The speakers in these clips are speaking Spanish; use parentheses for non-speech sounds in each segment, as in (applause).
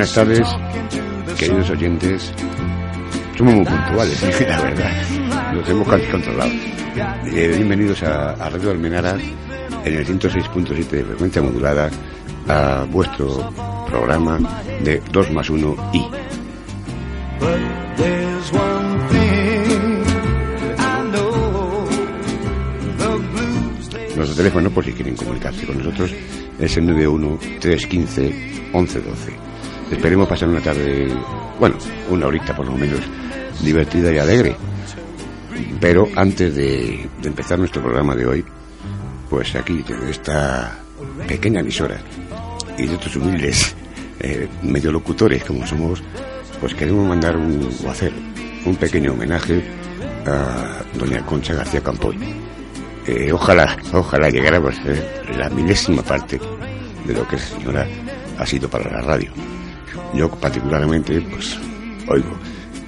Buenas tardes, queridos oyentes. Somos muy puntuales, (laughs) la verdad. Los hemos casi controlado. Eh, bienvenidos a, a Radio Almenara en el 106.7 de frecuencia modulada a vuestro programa de 2 más 1 y. Nuestro teléfono, por si quieren comunicarse con nosotros, es el 91-315-1112. Esperemos pasar una tarde, bueno, una horita por lo menos, divertida y alegre. Pero antes de, empezar nuestro programa de hoy, pues aquí, de esta pequeña emisora y de estos humildes eh, medio locutores como somos, pues queremos mandar un, o hacer un pequeño homenaje a doña Concha García Campoy. Eh, ojalá, ojalá llegáramos a ser la milésima parte de lo que esa señora ha sido para la radio. Yo particularmente, pues, oigo,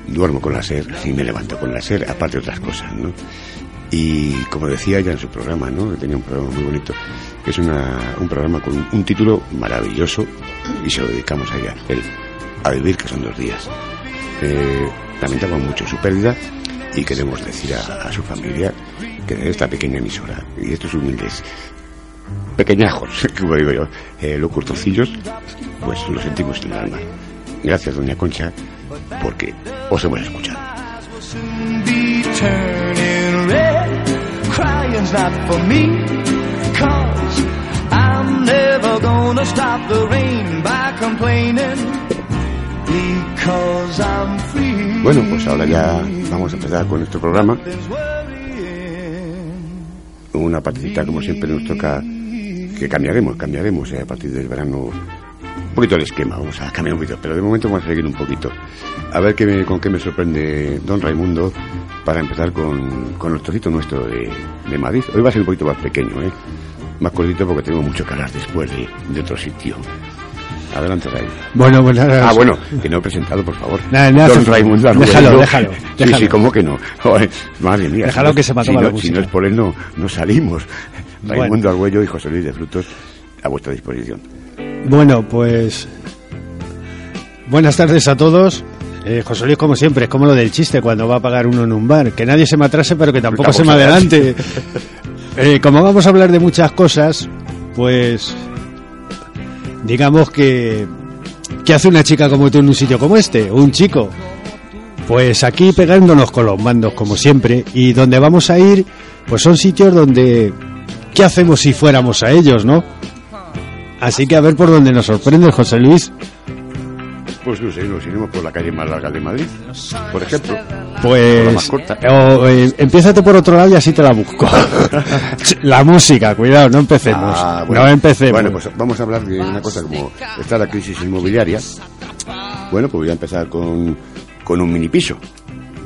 duermo con la SER y me levanto con la SER, aparte de otras cosas, ¿no? Y como decía ella en su programa, ¿no? Tenía un programa muy bonito, que es una, un programa con un, título maravilloso y se lo dedicamos a ella, el A vivir que son dos días. Eh, lamentamos mucho su pérdida y queremos decir a, su familia que de esta pequeña emisora y estos humildes pequeñajos, (laughs) como digo yo, eh, locurtocillos, pues lo sentimos en el alma. Gracias, doña Concha, porque os hemos escuchado. Bueno, pues ahora ya vamos a empezar con nuestro programa. Una partecita, como siempre, nos toca que cambiaremos, cambiaremos eh, a partir del verano un poquito el esquema, vamos a cambiar un poquito, pero de momento vamos a seguir un poquito. A ver qué me- con qué me sorprende don Raimundo para empezar con, con el trocito nuestro de, de Madrid. Hoy va a ser un poquito más pequeño, ¿eh? más cortito porque tengo mucho que hablar después de, de otro sitio. Adelante, Raimundo. Bueno, pues nada. Ah, bueno, que no he presentado, por favor. Nada, nada, Don. Raimundo Déjalo, Arguello. déjalo, Sí, déjalo. sí, ¿cómo que no? Joder, madre mía. Déjalo si no- que se me si no, Si no es por él, no, no salimos. Bueno. Raimundo Arguello y José Luis de Frutos a vuestra disposición. Bueno, pues. Buenas tardes a todos. Eh, José Luis, como siempre, es como lo del chiste cuando va a pagar uno en un bar. Que nadie se me atrase, pero que tampoco se me adelante. Eh, como vamos a hablar de muchas cosas, pues. Digamos que. ¿Qué hace una chica como tú en un sitio como este? ¿O un chico? Pues aquí pegándonos con los mandos, como siempre. Y donde vamos a ir, pues son sitios donde. ¿Qué hacemos si fuéramos a ellos, no? Así que a ver por dónde nos sorprende José Luis. Pues no sé, nos iremos por la calle más larga de Madrid, por ejemplo. Por la Pues. más corta. o, eh, empiézate por otro lado y así te la busco. (laughs) la música, cuidado, no empecemos. Ah, no empecemos. Bueno, pues vamos a hablar de una cosa como está la crisis inmobiliaria. Bueno, pues voy a empezar con, con un mini piso.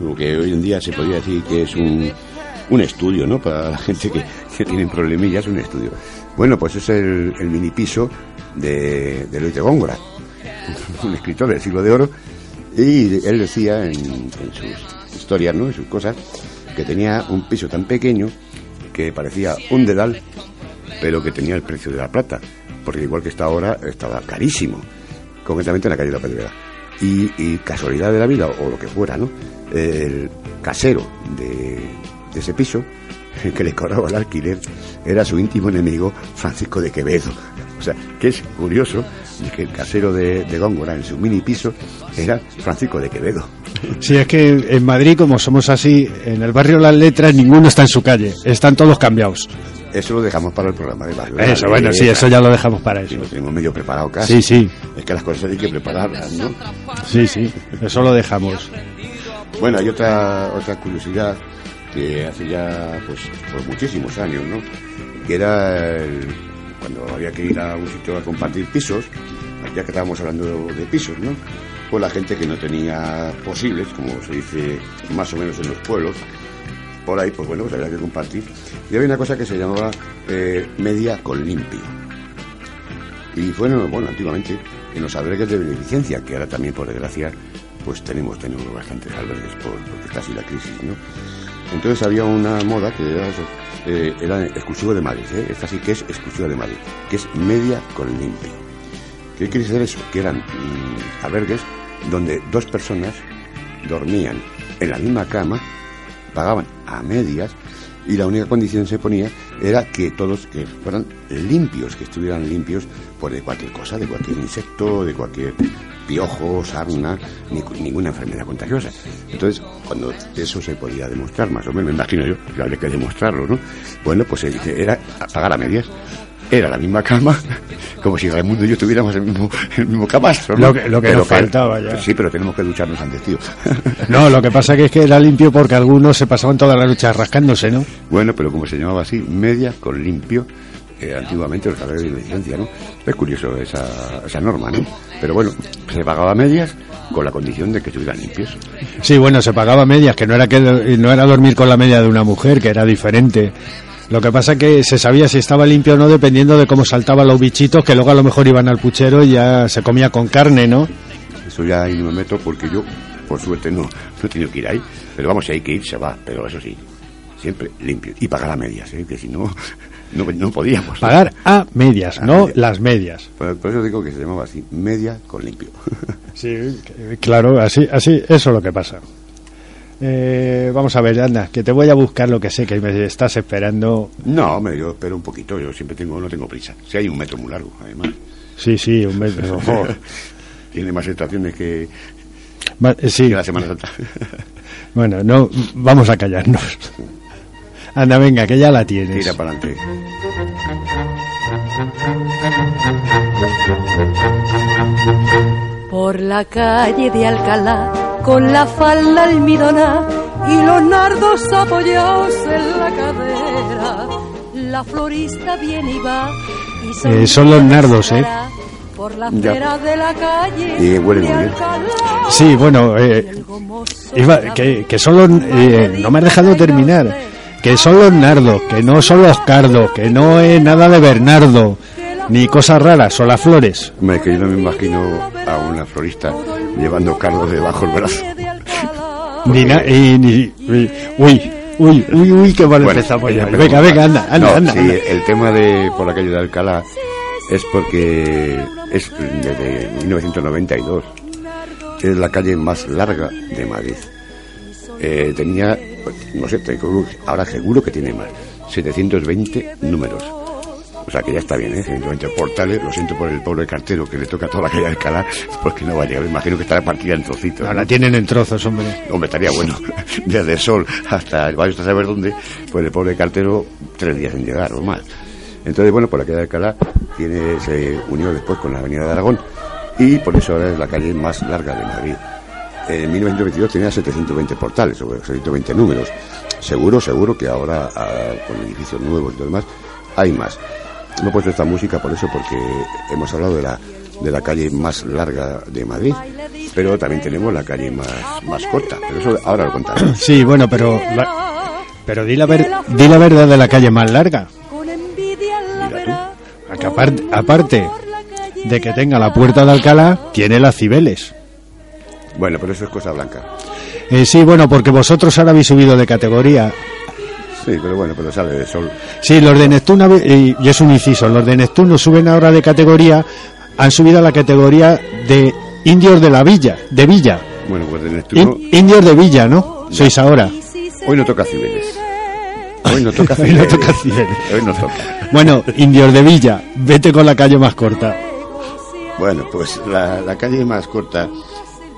Lo que hoy en día se podría decir que es un, un estudio, ¿no? Para la gente que, que tiene problemillas, un estudio. Bueno, pues es el, mini piso de, de Luis de Góngora, un escritor del siglo de oro. Y él decía en, sus historias, ¿no? En sus cosas, que tenía un piso tan pequeño que parecía un dedal pero que tenía el precio de la plata, porque igual que está ahora, estaba carísimo, concretamente en la calle de la Pedrera. Y casualidad de la vida, o lo que fuera, ¿no? El casero de, de ese piso, el (laughs) que le cobraba el alquiler, era su íntimo enemigo, Francisco de Quevedo. O sea, que es curioso de que el casero de, de Góngora en su mini piso era Francisco de Quevedo. (laughs) Sí, es que en Madrid, como somos así, en el barrio Las Letras ninguno está en su calle. Están todos cambiados. Eso lo dejamos para el programa de barrio. Eso, bueno, sí, eso ya lo dejamos para eso. Lo tenemos medio preparado casi. Sí, sí, Es que las cosas hay que prepararlas, ¿no? sí, sí. Eso lo dejamos. Bueno, hay otra otra curiosidad que hace ya pues por muchísimos años, ¿no? que era cuando había que ir a un sitio a compartir pisos, ya que estábamos hablando de pisos, ¿no? Pues la gente que no tenía posibles, como se dice más o menos en los pueblos, por ahí, pues bueno, pues había que compartir. Y había una cosa que se llamaba eh, media con limpio. Y bueno, bueno, antiguamente en los albergues de beneficencia, que ahora también por desgracia, pues tenemos, tenemos bastantes albergues por, porque está así la crisis, ¿no? Entonces había una moda que era, eh, era exclusivo de Madrid, ¿eh? Esta que es exclusiva de Madrid, que es media con limpio. ¿Qué quiere decir eso? Que eran mm, albergues donde dos personas dormían en la misma cama, pagaban a medias y la única condición se ponía era que todos que fueran limpios, que estuvieran limpios por de cualquier cosa, de cualquier insecto, de cualquier piojo, sarna, ni, ninguna enfermedad contagiosa. Entonces, cuando eso se podía demostrar, más o menos, me imagino yo, que habría que demostrarlo, ¿no? Bueno, pues era pagar a medias. Era la misma cama, (laughs) como si Raimundo y yo tuviéramos el mismo, el mismo camastro, ¿no? Lo que- lo que Pero nos faltaba ya. Sí, pero tenemos que ducharnos antes, tío. (laughs) No, lo que pasa que es que era limpio porque algunos se pasaban toda la noche rascándose, ¿no? Bueno, pero como se llamaba así, media con limpio, eh, antiguamente los salarios de licencia, ¿no? Es curioso esa, esa norma, ¿no? Pero bueno, se pagaba medias con la condición de que estuvieran limpios. Sí, bueno, se pagaba medias, que no era que no era dormir con la media de una mujer, que era diferente. Lo que pasa que se sabía si estaba limpio o no dependiendo de cómo saltaban los bichitos, que luego a lo mejor iban al puchero y ya se comía con carne, ¿no? Eso ya ahí no me meto porque yo, por suerte, no, no he tenido que ir ahí. Pero vamos, si hay que ir, se va. Pero eso sí, siempre limpio. Y pagar a medias, ¿eh? Que si no, no, no podíamos. Pagar a medias, A no medias. las medias. Por, por eso digo que se llamaba así, media con limpio. Sí, (laughs) claro, así, así, eso es lo que pasa. Eh, vamos a ver, anda, que te voy a buscar lo que sé que me estás esperando. no, me yo espero un poquito. Yo siempre tengo, no tengo prisa. Si hay un metro muy largo, además. Sí, sí, un mes. (laughs) ojo. Tiene más estaciones que, Va- eh, sí, que la Semana Santa. (laughs) bueno, no, vamos a callarnos. Anda, venga, que ya la tienes. Tira para adelante. Por la calle de Alcalá, con la falda almidonada y los nardos apoyados en la cadera, la florista viene y va. Y Eh, son los nardos, ¿eh? Por la Ya. acera de la calle Y huele muy bien. Sí, bueno, eh, iba- que, que son los... eh, no me has dejado terminar. Que son los nardos, que no son los cardos, que no es nada de Bernardo, ni cosas raras, son las flores. Hombre, que yo no me imagino a una florista llevando cardos debajo del brazo. Ni na- y ni- uy, uy, uy, uy, que mal Bueno, empezamos ya. empezamos Venga, venga, anda, anda, No, anda. sí, anda. el tema de por la calle de Alcalá es porque es desde 1992. Es la calle más larga de Madrid. Eh, tenía, no sé, ahora seguro que tiene más, 720 números. O sea que ya está bien, ¿eh? 120 portales. Lo siento por el pobre cartero que le toca toda la calle de Alcalá, (laughs) porque no va a llegar. Me imagino que estará partida en trocitos. No, ¿no? la tienen en trozos, hombre. Hombre, estaría bueno. (laughs) Desde el sol hasta el hasta saber dónde, pues el pobre cartero, tres días en llegar o más. Entonces, bueno, por la calle de Alcalá tiene, se unió después con la avenida de Aragón y por eso ahora es la calle más larga de Madrid. En 1922 tenía 720 portales, o 720 números. Seguro, seguro que ahora, ah, con edificios nuevos y todo demás, hay más. No he puesto esta música por eso, porque hemos hablado de la, de la calle más larga de Madrid, pero también tenemos la calle más, más corta. Pero eso ahora lo contaré. (clears throat) Sí, bueno, pero la- pero di la, ver- di la verdad de la calle más larga. Mira tú. aparte, aparte de que tenga la puerta de Alcalá, tiene las Cibeles. Bueno, pero eso es cosa blanca. Eh, sí, bueno, porque vosotros ahora habéis subido de categoría. Sí, pero bueno, pero sale de sol. Sí, los de Neptuno, y, y es un inciso, los de Neptuno suben ahora de categoría, han subido a la categoría de indios de la villa, de villa. Bueno, pues de Neptuno, In- indios de villa, ¿no? Sois ahora. hoy no toca Cibeles. Hoy no toca (laughs) Hoy no toca. Hoy no toca. Bueno, indios de villa, vete con la calle más corta. Bueno, pues la, la calle más corta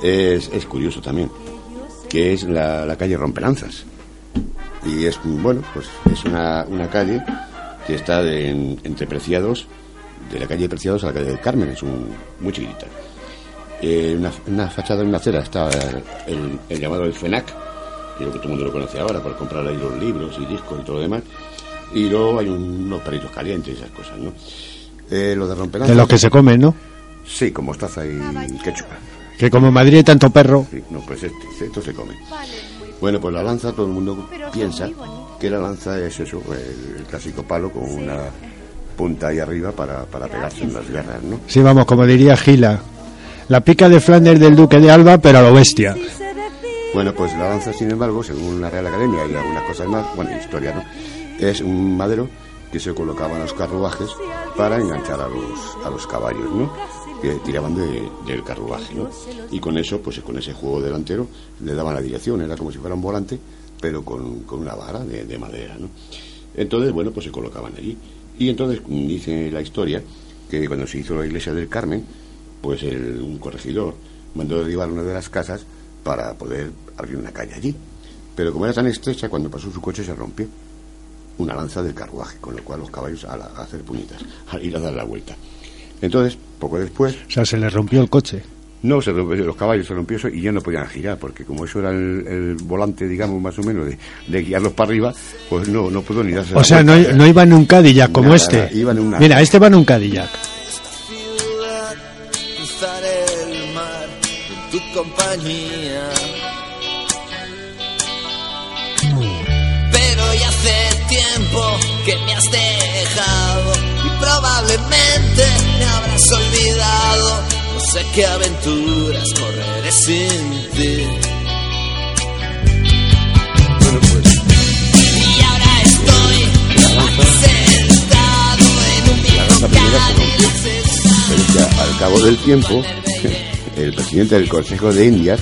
es, es curioso también, que es la, la calle Rompelanzas. Y es, bueno, pues es una, una calle que está de- en- entre Preciados, de la calle de Preciados a la calle del Carmen, es un, muy chiquitita. Eh, una, una fachada en una acera está el, el llamado el FENAC, creo que todo el mundo lo conoce ahora por comprar ahí los libros y discos y todo lo demás. Y luego hay un- unos perritos calientes y esas cosas, ¿no? Eh, lo de rompelanzas... De los que se comen, ¿no? Sí, con mostaza y ketchup. Que como en Madrid hay tanto perro. Sí, no, pues este, esto se come. Bueno, pues la lanza todo el mundo piensa que la lanza es eso, el, el clásico palo con una punta ahí arriba para, para pegarse en las guerras, ¿no? Sí, vamos, como diría Gila. La pica de Flanders del Duque de Alba, pero a lo bestia. Bueno, pues la lanza, sin embargo, según la Real Academia y algunas cosas más, bueno, historia, ¿no? Es un madero que se colocaba en los carruajes para enganchar a los, a los caballos, ¿no? Que tiraban de- del carruaje, ¿no? Y con eso, pues con ese juego delantero, le daban la dirección, era como si fuera un volante, pero con, con una vara de, de madera, ¿no? Entonces, bueno, pues se colocaban allí. Y entonces dice la historia que cuando se hizo la iglesia del Carmen, pues el, un corregidor mandó derribar una de las casas para poder abrir una calle allí. Pero como era tan estrecha, cuando pasó su coche se rompió una lanza del carruaje, con lo cual los caballos a, la- hacer puñetas, (laughs) a ir a dar la vuelta. Entonces, poco después, O sea, se le rompió el coche. no se rompió, los caballos se rompió eso y ya no podían girar, porque como eso era el, el volante, digamos, más o menos, de, de guiarlos para arriba, pues no, no pudo ni darse la O sea, no, vuelta. no iba en un Cadillac como Nada, este. iba en una- Mira, este va en un Cadillac. ciudad, cruzar el mar en tu compañía. Pero ya hace tiempo que me has dejado y probablemente me habrás olvidado. No sé qué aventuras correré sin ti. Bueno, pues Y ahora estoy aquí sentado en un la lanza viejo primera se rompió. Cadillac. Pero es que al cabo del tiempo, (laughs) el presidente del Consejo de Indias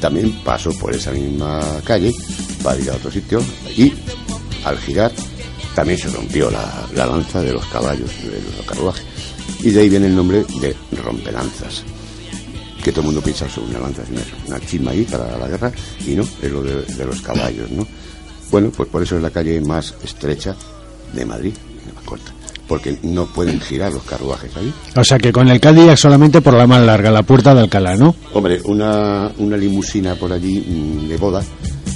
también pasó por esa misma calle para ir a otro sitio y al girar también se rompió la, la lanza de los caballos, de los carruajes. Y de ahí viene el nombre de rompelanzas. Que todo el mundo piensa sobre una lanza, una chisma ahí para la guerra, y no, es lo de, de los caballos, ¿no? Bueno, pues por eso es la calle más estrecha de Madrid, la más corta, porque no pueden girar los carruajes ahí. O sea, que con el Cadillac solamente por la más larga, la puerta de Alcalá, ¿no? Hombre, una, una limusina por allí mm, de boda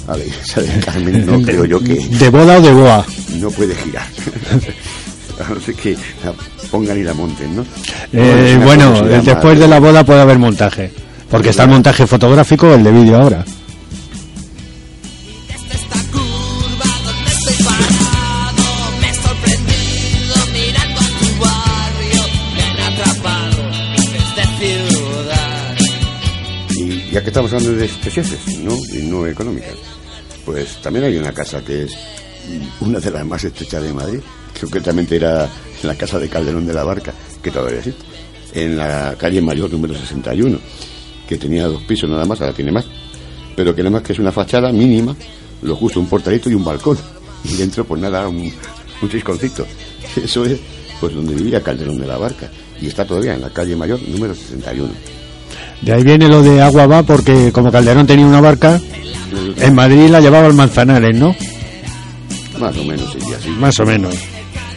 a del Carmen, no (laughs) creo yo que ¿De boda o de boa? no puede girar. (laughs) a (laughs) no ser que la pongan y la monten, ¿no? Eh, bueno, llama- después de la boda puede haber montaje. Porque está el montaje fotográfico el de vídeo ahora. Y ya que estamos hablando de estrecheces, ¿no? Y no económicas, pues también hay una casa que es una de las más estrechas de Madrid, concretamente era la casa de Calderón de la Barca, que todavía existe, en la calle Mayor número 61, que tenía dos pisos nada más, ahora tiene más, pero que nada más que es una fachada mínima, lo justo un portalito y un balcón, (laughs) y dentro pues nada, un, un chisconcito. (laughs) Eso es pues donde vivía Calderón de la Barca, y está todavía en la calle Mayor número 61. De ahí viene lo de agua va porque como Calderón tenía una barca, en Madrid la llevaba al Manzanares, ¿no? Más o menos sería así. Más o menos.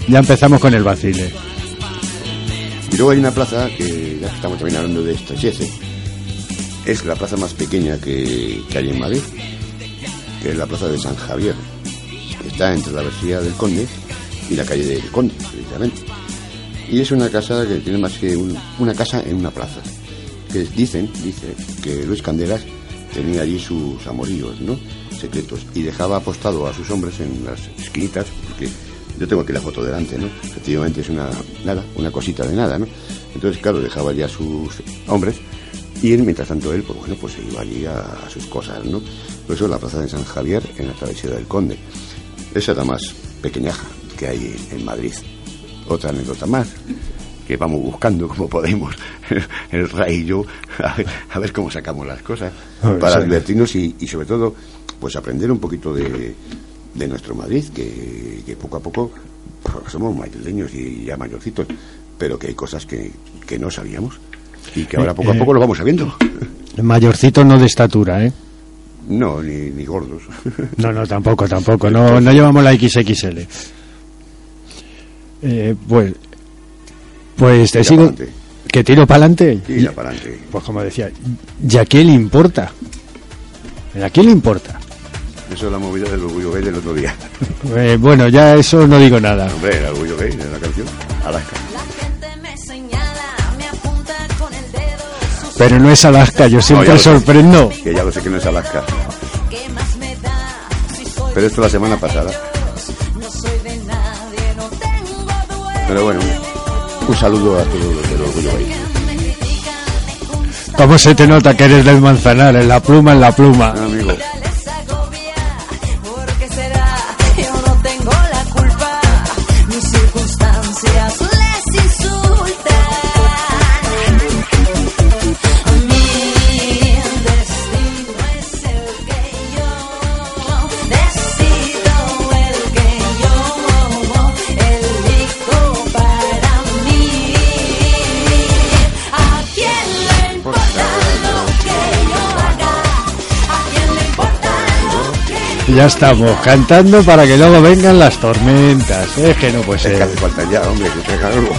Ya empezamos con el vacile. Y luego hay una plaza que, ya que estamos también hablando de estrecheces, es la plaza más pequeña que, que hay en Madrid, que es la plaza de San Javier. Está entre la Versilla del Conde y la calle del Conde, precisamente. Y es una casa que tiene más que un- una casa en una plaza. Que dicen, dice, que Luis Candelas tenía allí sus amoríos, ¿no? Secretos. Y dejaba apostado a sus hombres en las esquinitas, porque yo tengo aquí la foto delante, ¿no? Efectivamente es una, nada, una cosita de nada, ¿no? Entonces, claro, dejaba ya a sus hombres y él, mientras tanto, él, pues bueno, pues se iba allí a, a sus cosas, ¿no? Por eso la plaza de San Javier en la travesía del Conde. Esa es la más pequeñaja que hay en Madrid. Otra anécdota más, que vamos buscando como podemos, (laughs) el Ray y yo, a ver, a ver cómo sacamos las cosas, ver, para sí. divertirnos y, y sobre todo, pues aprender un poquito de, de nuestro Madrid, que, que poco a poco pues, somos madrileños y ya mayorcitos, pero que hay cosas que, que no sabíamos y que ahora poco a Eh, poco lo vamos sabiendo. (laughs) Mayorcito no de estatura, ¿eh? No, ni, ni gordos. No, no, tampoco, tampoco. No, (laughs) no llevamos la XXL. Eh, pues, pues te sigo. ¿Que tiro para adelante? Tira para adelante. Pues como decía, ¿y a qué le importa? ¿A quién le importa? Eso es la movida del orgullo gay del otro día. (laughs) Eh, bueno, ya eso no digo nada. Hombre, el orgullo gay de la canción. Alaska. La gente me señala, me apunta con el dedo. Sus Pero no es Alaska, yo No, siempre ya lo sé. sorprendo. Que ya lo sé que no es Alaska. Pero esto la semana pasada. no no. Pero bueno, un saludo a todos los del orgullo gay. ¿Cómo se te nota que eres del manzanar? En la pluma, en la pluma. Ah, amigo, Ya estamos cantando para que luego vengan las tormentas. Es que no puede es que ser. hace falta ya, hombre, que traiga algo.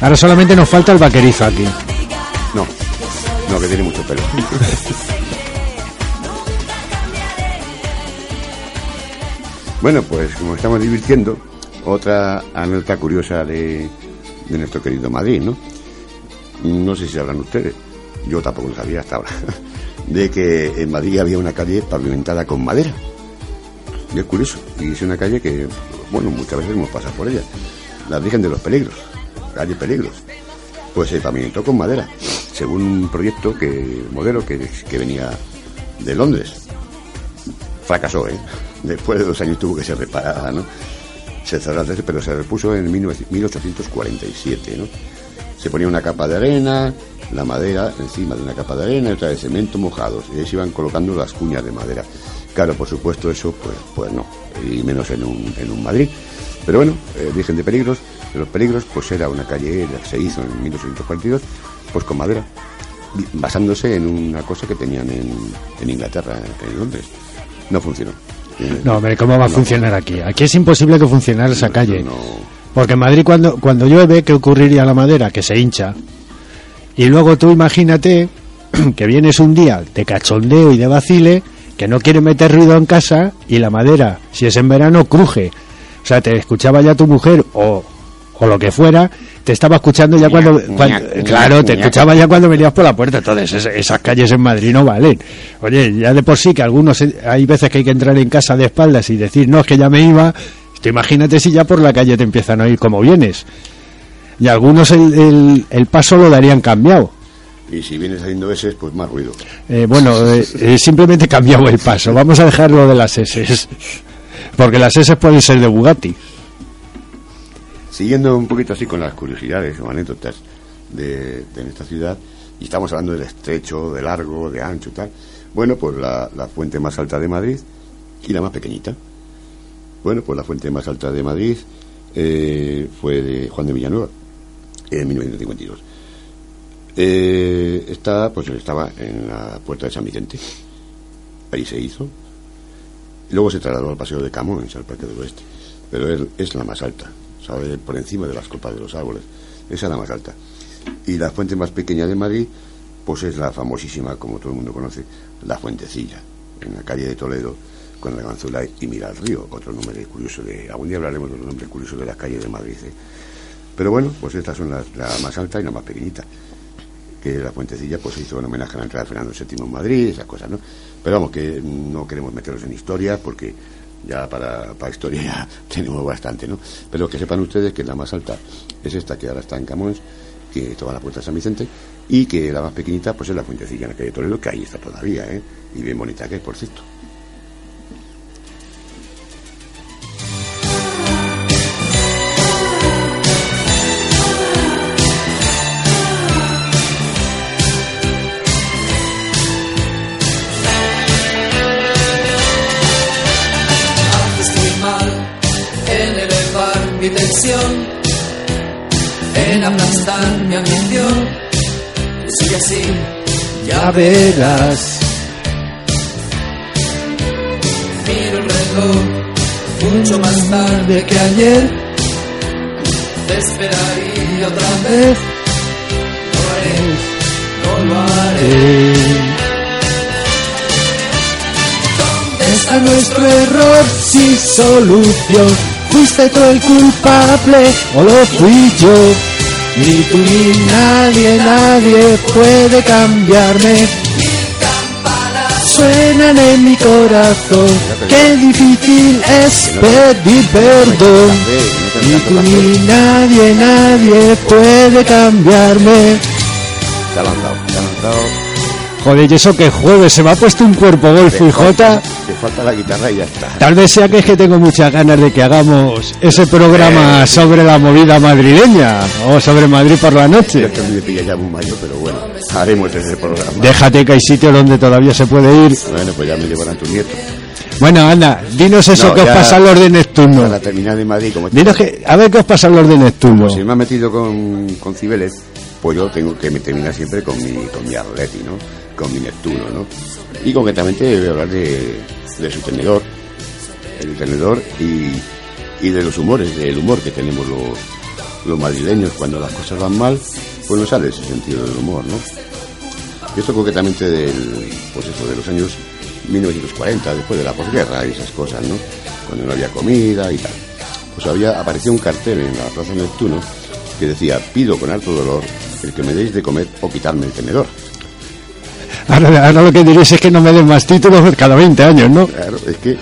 Ahora solamente nos falta el vaquerizo aquí. No, no, que tiene mucho pelo. (laughs) bueno, pues como estamos divirtiendo, otra anécdota curiosa de, de nuestro querido Madrid, ¿no? No sé si sabrán ustedes, yo tampoco lo sabía hasta ahora, (laughs) de que en Madrid había una calle pavimentada con madera. Y es curioso, y es una calle que, bueno, muchas veces hemos pasado por ella. La Virgen de los Peligros, calle Peligros pues se pavimentó con madera, según un proyecto que modelo que, que venía de Londres. Fracasó, ¿eh? (laughs) Después de dos años tuvo que ser reparada, ¿no? Se cerró pero se repuso en 19- 1847, ¿no? Se ponía una capa de arena, la madera encima de una capa de arena y otra de cemento mojados, y ahí se iban colocando las cuñas de madera. Claro, por supuesto, eso, pues, pues no, y menos en un, en un Madrid. Pero bueno, eh, Virgen de Peligros, de los Peligros, pues era una calle que se hizo en 1842, pues con madera, basándose en una cosa que tenían en, en Inglaterra, en Londres. No funcionó. Eh, No, hombre, ¿cómo va a no, funcionar aquí? Aquí es imposible que funcionara esa no, calle. no. Porque en Madrid cuando, cuando llueve, ¿qué ocurriría a la madera? Que se hincha. Y luego tú imagínate (clears throat) que vienes un día de cachondeo y de vacile, que no quiere meter ruido en casa y la madera, si es en verano, cruje. O sea, te escuchaba ya tu mujer o, o lo que fuera, te estaba escuchando ya cuando, claro, te escuchaba ya cuando venías por la puerta. Entonces, es- esas calles en Madrid no valen. Oye, ya de por sí que algunos, eh, hay veces que hay que entrar en casa de espaldas y decir, no, es que ya me iba. Tú imagínate si ya por la calle te empiezan a oír como vienes. Y algunos el, el- el paso lo darían cambiado. Y si viene saliendo ese, pues más ruido. Eh, bueno, eh, eh, simplemente cambiado el paso. Vamos a dejarlo de las S. Porque las S pueden ser de Bugatti. Siguiendo un poquito así con las curiosidades o anécdotas de, de nuestra ciudad, y estamos hablando del estrecho, de largo, de ancho y tal. Bueno, pues la, la fuente más alta de Madrid y la más pequeñita. Bueno, pues la fuente más alta de Madrid eh, fue de Juan de Villanueva, en 1952. Eh, esta, pues estaba en la puerta de San Vicente. Ahí se hizo. Luego se trasladó al Paseo de Camões, al Parque del Oeste. Pero es, es la más alta, ¿sabe? Por encima de las copas de los árboles. Esa es la más alta. Y la fuente más pequeña de Madrid, pues es la famosísima, como todo el mundo conoce, la Fuentecilla, en la calle de Toledo, con la Ganzula y Mira al Río, otro nombre curioso de... Algún día hablaremos de los nombres curiosos de las calles de Madrid. ¿eh? Pero bueno, pues estas son las, la más alta y la más pequeñita. Que la Fuentecilla pues hizo en homenaje a la entrada de Fernando VII en Madrid, esas cosas, ¿no? Pero vamos, que no queremos meternos en historia porque ya para, para historia ya (laughs) tenemos bastante, ¿no? Pero que sepan ustedes que la más alta es esta que ahora está en Camões, que toca la puerta de San Vicente, y que la más pequeñita pues es la Fuentecilla en la calle Toledo, que ahí está todavía, ¿eh? Y bien bonita que es, por cierto. Ya verás. miro el reloj mucho más tarde que ayer. Te esperaría otra vez. No Está nuestro error sin solución. ¿Fuiste tú el culpable o lo fui yo? Ni tú ni nadie, nadie puede cambiarme. Suenan en mi corazón, qué difícil es pedir perdón. Ni tú ni nadie, nadie puede cambiarme. Lanzado. Joder, y eso que jueves se me ha puesto un cuerpo golfo y jota. Te falta la guitarra y ya está. Tal vez sea que es que tengo muchas ganas de que hagamos ese programa sobre la movida madrileña o sobre Madrid por la Yo noche. es que me pilla ya muy mayo, pero bueno, haremos ese programa. Déjate que hay sitio donde todavía se puede ir. Bueno, pues ya me llevarán tus nietos. Bueno, anda, dinos eso No, que os pasa los de Neptuno. A la terminal de Madrid, como Dinos que, a ver qué os pasa los de Neptuno. si me ha metido con, con Cibeles, pues yo tengo que me terminar siempre con mi, con mi Arleti, ¿no? Con mi Neptuno, ¿no? Y concretamente voy a hablar de, de su tenedor, el tenedor y, y de los humores, del humor que tenemos los, los madrileños. Cuando las cosas van mal, pues no sale ese sentido del humor, ¿no? Y esto concretamente del, pues de los años 1940, después de la posguerra y esas cosas, ¿no? Cuando no había comida y tal. Pues había, apareció un cartel en la Plaza Neptuno que decía, pido con harto dolor el que me deis de comer o quitarme el tenedor. Ahora, ahora lo que diréis es que no me den más títulos cada 20 años, ¿no? Claro, es que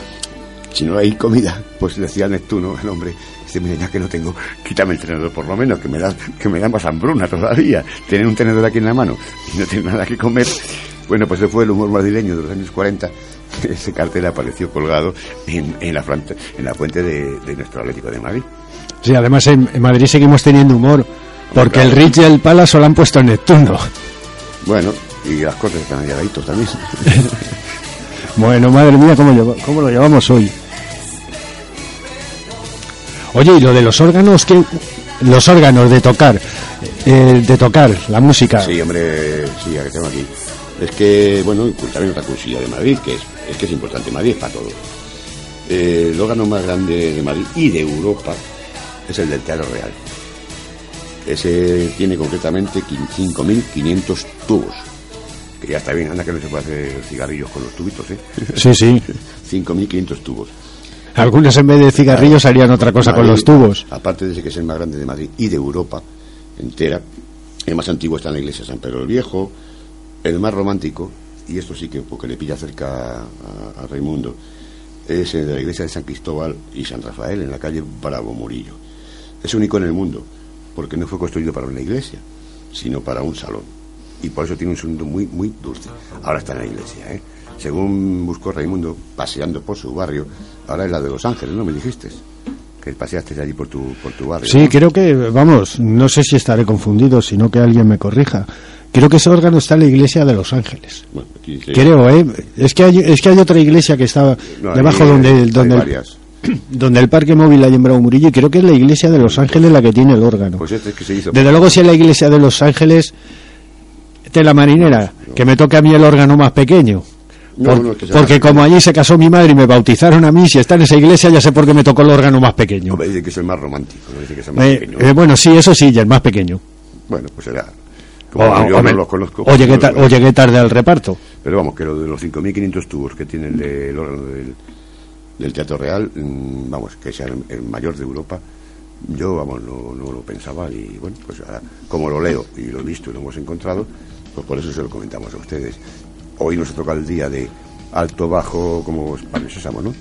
si no hay comida, pues decía Neptuno, el hombre, dice, mira, ya que no tengo, quítame el tenedor por lo menos, que me da, que me da más hambruna todavía, tener un tenedor aquí en la mano y no tener nada que comer. Bueno, pues ese fue el humor madrileño de los años 40. (laughs) Ese cartel apareció colgado en, en la, frente, en la fuente de, de nuestro Atlético de Madrid. Sí, además en, en Madrid seguimos teniendo humor. Porque el Rich y el Palace lo han puesto en Neptuno. Bueno, y las cosas están ahí también. (laughs) Bueno, madre mía, ¿cómo, cómo lo llevamos hoy? Oye, y lo de los órganos, que los órganos de tocar, eh, de tocar la música. Sí, hombre, sí, ya que tengo aquí. Es que, bueno, también otra cosilla de Madrid, que es, es que es importante, Madrid es para todo. Eh, el órgano más grande de Madrid y de Europa es el del Teatro Real. Ese tiene concretamente 5.500 tubos. Que ya está bien, anda que no se puede hacer cigarrillos con los tubitos, ¿eh? Sí, sí. 5.500 tubos. Algunos en vez de cigarrillos harían otra cosa con los tubos. Aparte de que es el más grande de Madrid y de Europa entera, el más antiguo está en la iglesia de San Pedro el Viejo, el más romántico, y esto sí que porque le pilla cerca a, a Raimundo, es el de la iglesia de San Cristóbal y San Rafael en la calle Bravo Murillo. Es único en el mundo, porque no fue construido para una iglesia, sino para un salón. Y por eso tiene un sonido muy, muy dulce. Ahora está en la iglesia, ¿eh? Según buscó Raimundo, paseando por su barrio, ahora es la de Los Ángeles, ¿no me dijiste? Que paseaste allí por tu, por tu barrio. Sí, ¿no? creo que, vamos, no sé si estaré confundido, sino que alguien me corrija. Creo que ese órgano está en la iglesia de Los Ángeles. Bueno, aquí Creo, ¿eh? Es que hay, es que hay otra iglesia que está No, debajo ahí, donde, hay donde, el, varias. (clears throat) donde el parque móvil hay en Bravo Murillo y creo que es la iglesia de Los Ángeles la que tiene el órgano. Pues este es que se hizo. Desde luego si es la iglesia de Los Ángeles de la marinera, que me toque a mí el órgano más pequeño. No, Por- no, es que se porque como allí se casó mi madre y me bautizaron a mí, si está en esa iglesia ya sé por qué me tocó el órgano más pequeño. Hombre, dice que es el más romántico, no dice que es el más Eh, pequeño. eh, bueno, sí, eso sí, ya el más pequeño. Bueno, pues será. Como O, yo o no me- los conozco. o llegué no ta- los o llegué tarde al reparto. Pero vamos, que lo de los 5.500 tubos que tiene el órgano del, del Teatro Real, mm, vamos, que sea el, el mayor de Europa, yo, vamos, no, no lo pensaba y bueno, pues ahora, como lo leo y lo he visto y lo hemos encontrado, pues por eso se lo comentamos a ustedes. Hoy nos toca el día de alto, bajo, como de sésamo, ¿no?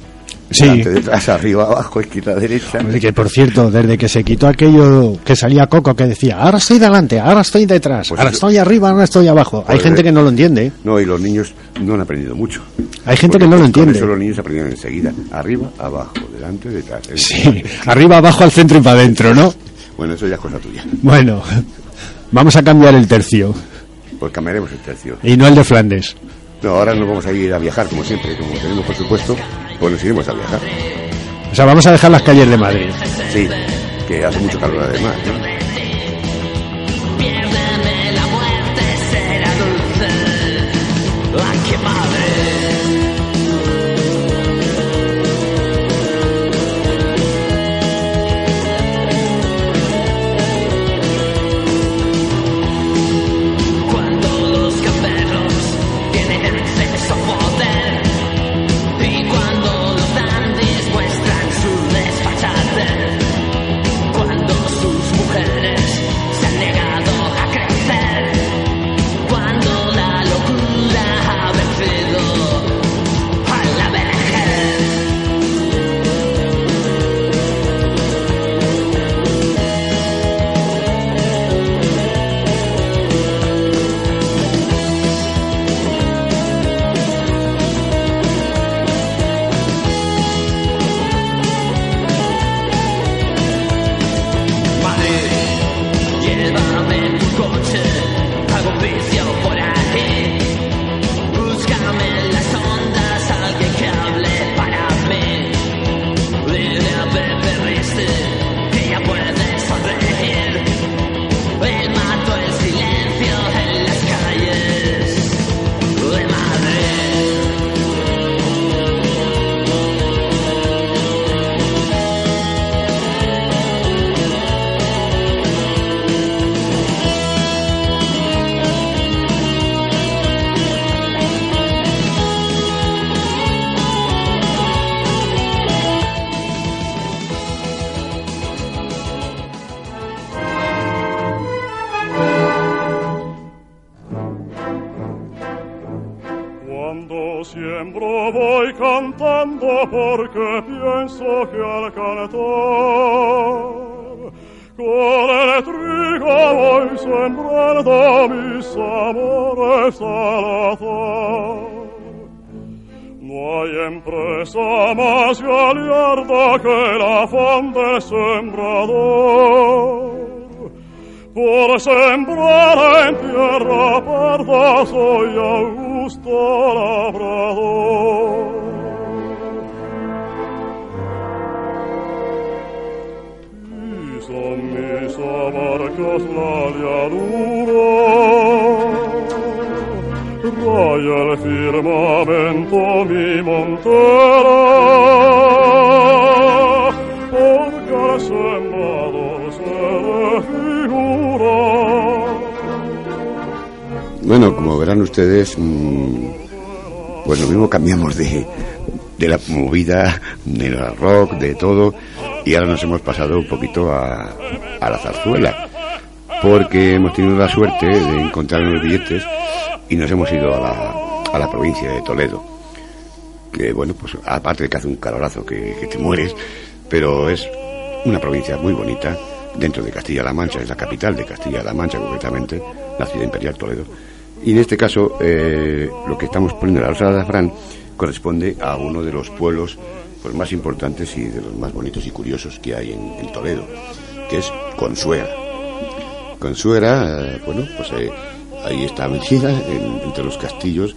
Sí. Delante, detrás, arriba, abajo, izquierda, derecha. Hombre, Que por cierto, desde que se quitó aquello que salía Coco que decía, ahora estoy delante, ahora estoy detrás, Pues ahora eso- estoy arriba, ahora estoy abajo. Hay Pues, gente que no lo entiende. ¿eh? No, y los niños no han aprendido mucho. Hay gente Porque que no lo entiende. eso los niños aprendieron enseguida. Arriba, abajo, delante, detrás. Sí, arriba, abajo, al centro y para adentro, ¿no? Bueno, eso ya es cosa tuya. Bueno, vamos a cambiar el tercio Pues cambiaremos el tercio. y no el de Flandes. No, ahora nos vamos a ir a viajar, como siempre. Como tenemos por supuesto, pues nos iremos a viajar. O sea, vamos a dejar las calles de Madrid. Sí, que hace mucho calor además. ¿no? Como verán ustedes, mm, pues lo mismo cambiamos de, de la movida, de la rock, de todo, y ahora nos hemos pasado un poquito a, a la zarzuela, porque hemos tenido la suerte de encontrar unos billetes y nos hemos ido a la, a la provincia de Toledo, que bueno, pues aparte de que hace un calorazo que, que te mueres, pero es una provincia muy bonita dentro de Castilla-La Mancha, es la capital de Castilla-La Mancha concretamente, la ciudad imperial Toledo. Y en este caso, eh, lo que estamos poniendo en la Rosa de Azafrán corresponde a uno de los pueblos pues, más importantes y de los más bonitos y curiosos que hay en, Toledo, que es Consuegra. Consuegra, eh, bueno, pues eh, ahí está metida en- entre los castillos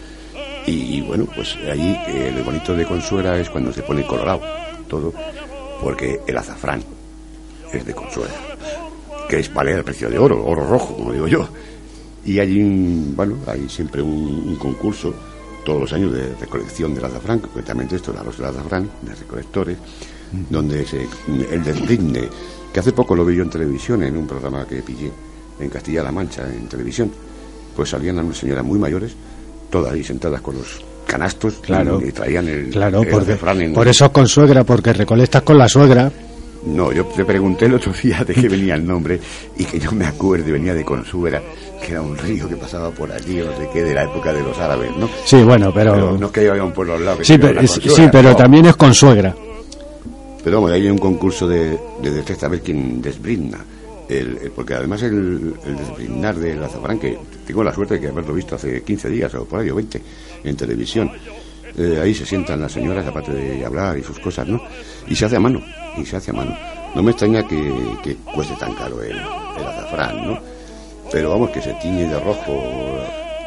y, bueno, pues ahí eh, lo bonito de Consuegra es cuando se pone colorado todo, porque el azafrán es de Consuegra, que es vale el precio de oro, oro rojo, como digo yo. Y un, bueno, hay siempre un, un concurso todos los años de recolección del azafrán, concretamente esto, la rosa del azafrán, de recolectores, donde se, el desbrinde, que hace poco lo vi yo en televisión, en un programa que pillé en Castilla-La Mancha, en televisión, pues salían unas señoras muy mayores, todas ahí sentadas con los canastos Claro. y, traían el, Claro, el porque, en- por eso es con suegra, porque recolectas con la suegra. no, yo te pregunté el otro día de qué venía el nombre y que yo me acuerdo, venía de Consuera, que era un río que pasaba por allí, no sé qué, de la época de los árabes, ¿no? Sí, bueno, pero... Pero no es que haya un pueblo al lado que sí, pero, sí, pero no. también es con suegra. Pero vamos, ahí hay un concurso de, de detecta a ver quién desbrinda. El, el- porque además el, el desbrindar del azafrán, que tengo la suerte de haberlo visto hace 15 días o por ahí, o 20, en televisión. Eh, ahí se sientan las señoras, aparte de hablar y sus cosas, ¿no? Y se hace a mano, y se hace a mano. No me extraña que, que cueste tan caro el, el azafrán, ¿no? Pero vamos, que se tiñe de rojo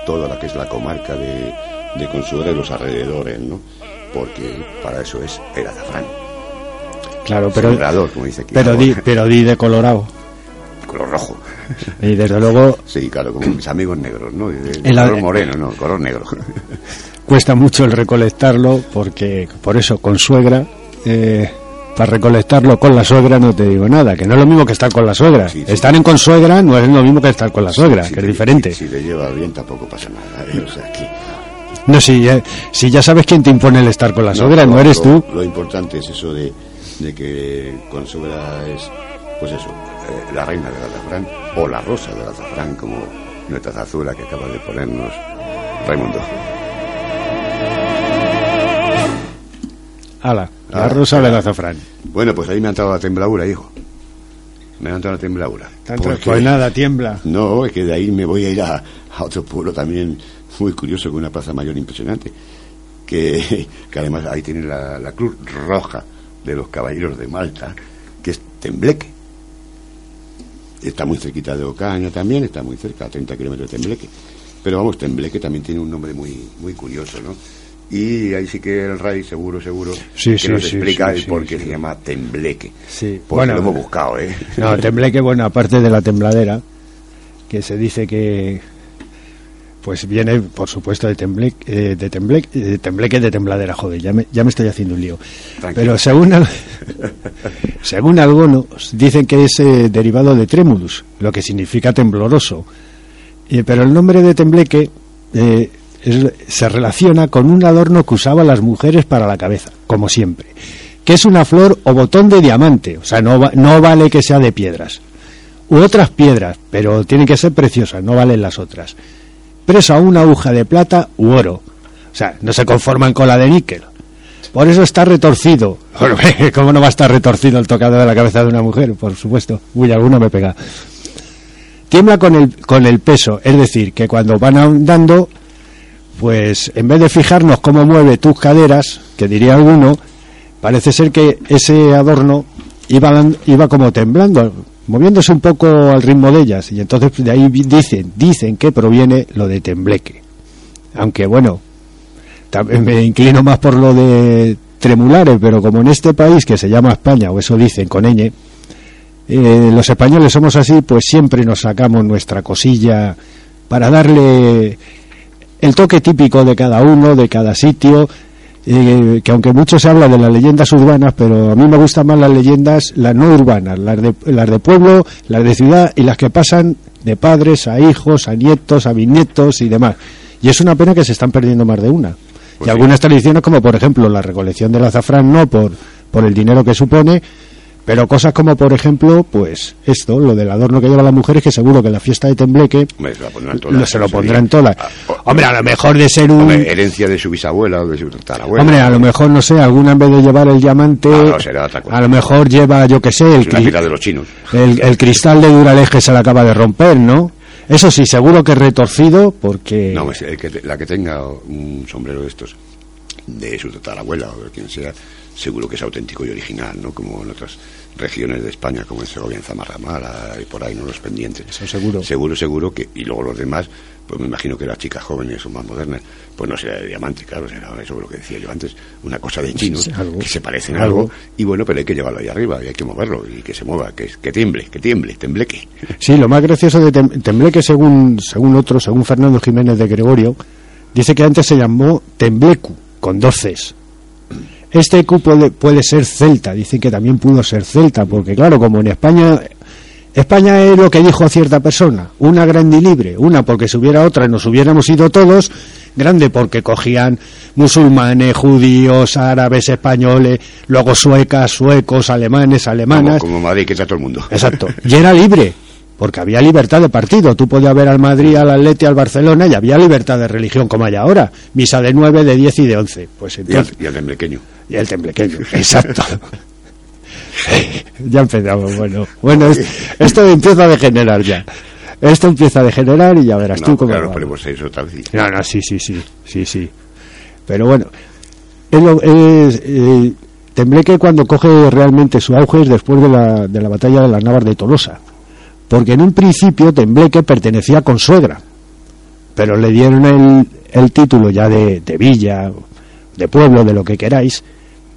toda la que es la comarca de, de Consuera y los alrededores, ¿no? Porque para eso es el azafrán. Claro, pero... Sembrador, como dice aquí. Pero di, pero di de colorado. color rojo. Y desde luego Sí, claro, como mis amigos negros, ¿no? De, de En la- color moreno, no, color negro. cuesta mucho el recolectarlo, porque por eso con suegra... eh, para recolectarlo con la suegra no te digo nada, que no es lo mismo que estar con la suegra. Sí, sí. Estar en consuegra no es lo mismo que estar con la suegra, que es te- diferente. Si, te lleva bien tampoco pasa nada. ¿eh? O sea, que- No, si ya, si ya sabes quién te impone el estar con la suegra, no, eres lo- tú. Lo importante es eso de, de que con suegra es, pues eso, eh, la reina del azafrán o la rosa del azafrán, como nuestra zazuela que acaba de ponernos Raimundo. Ala, la Ah, rosa del azafrán. Bueno, pues ahí me ha entrado la tembladura, hijo. Me ha entrado la tembladura. Tanto- Porque- Pues nada, tiembla. No, es que de ahí me voy a ir a, a otro pueblo también muy curioso, con una plaza mayor impresionante, que, (laughs) que además ahí tiene la, la cruz roja de los caballeros de Malta, que es Tembleque. Está muy cerquita de Ocaña también, está muy cerca, a 30 kilómetros de Tembleque. Pero vamos, Tembleque también tiene un nombre muy, muy curioso, ¿no? Y ahí sí que el Ray seguro, seguro, Sí, que sí, nos sí, explica el por qué se llama Tembleque. Sí, bueno, lo hemos buscado, ¿eh? No, tembleque, bueno, aparte de la tembladera, que se dice que pues viene, por supuesto, de tembleque, eh, de tembleque, de tembleque de tembladera, joder, ya me, ya me estoy haciendo un lío. Tranquilo. Pero según al- (laughs) según algunos dicen que es eh, derivado de tremulus, lo que significa tembloroso. Y- pero el nombre de tembleque eh, se relaciona con un adorno que usaban las mujeres para la cabeza, como siempre, que es una flor o botón de diamante, o sea, no, no vale que sea de piedras, u otras piedras, pero tienen que ser preciosas, no valen las otras, preso a una aguja de plata u oro, O sea, no se conforman con la de níquel. Por eso está retorcido. (laughs) ¿Cómo no va a estar retorcido el tocado de la cabeza de una mujer? Por supuesto. Uy, alguno me pega. Tiembla con el, con el peso. Es decir, que cuando van andando, pues en vez de fijarnos cómo mueve tus caderas, que diría alguno, parece ser que ese adorno iba, iba como temblando, moviéndose un poco al ritmo de ellas. Y entonces de ahí dicen, dicen que proviene lo de tembleque. Aunque bueno, también me inclino más por lo de tremulares, pero como en este país que se llama España, o eso dicen con ñ, eh, los españoles somos así, pues siempre nos sacamos nuestra cosilla para darle el toque típico de cada uno, de cada sitio, eh, que aunque mucho se habla de las leyendas urbanas, pero a mí me gustan más las leyendas, las no urbanas, las de, las de pueblo, las de ciudad y las que pasan de padres a hijos, a nietos, a bisnietos y demás. Y es una pena que se están perdiendo más de una. y algunas tradiciones, como por ejemplo la recolección del azafrán, no por, por el dinero que supone, pero cosas como por ejemplo, pues esto, lo del adorno que llevan las mujeres, que seguro que en la fiesta de Tembleque Hombre, se lo- se lo eso pondrán todas. Ah, o- Hombre, a lo mejor de ser un... Hombre, herencia de su bisabuela o de su tatarabuela. Hombre, a lo mejor, no sé, alguna en vez de llevar el diamante, No, no, será otra cosa. a lo mejor lleva, yo que sé, el, Es una cri- piedra de los chinos. el, el cristal de Duraleje se le acaba de romper, ¿no? Eso sí, seguro que es retorcido porque... No, es el que- la que tenga un sombrero de estos, de su tatarabuela o de quien sea, seguro que es auténtico y original, ¿no? Como en otras regiones de España, como en Segovia, en Zamarramala y por ahí, ¿no? Los pendientes. Eso seguro. Seguro, seguro que... Y luego los demás, pues me imagino que las chicas jóvenes o más modernas, pues no será de diamante, claro, será eso lo que decía yo antes, una cosa de chinos, Sí, algo. que se parecen a Algo. algo, y bueno, pero hay que llevarlo ahí arriba, y hay que moverlo, y que se mueva, que, que tiemble, que tiemble, tembleque. Sí, lo más gracioso de Tem- Tembleque, según, según otro, según Fernando Jiménez de Gregorio, dice que antes se llamó Temblecu, con dos Cs. Este Q puede, puede ser celta, dicen que también pudo ser celta, porque claro, como en España, España es lo que dijo a cierta persona, una grande y libre, una porque si hubiera otra nos hubiéramos ido todos, grande porque cogían musulmanes, judíos, árabes, españoles, luego suecas, suecos, alemanes, alemanas. Como, como Madrid, que está todo el mundo. Exacto. Y era libre, porque había libertad de partido. Tú podías ver al Madrid, al Atleti, al Barcelona y había libertad de religión como hay ahora. Misa de 9, de 10 y de 11. Pues Y al, entonces, y al temblequeño. y el temblequeño. Exacto. ya empezamos. Bueno, bueno es- esto empieza a degenerar ya. Esto empieza a degenerar y ya verás No, tú cómo claro, ponemos eso otra vez. No, no, sí, sí, sí, sí, sí. Pero bueno, es, eh, Tembleque cuando coge realmente su auge es después de la, de la batalla de las Navas de Tolosa. Porque en un principio Tembleque pertenecía a Consuegra, pero le dieron el, el título ya de, de villa, de pueblo, de lo que queráis,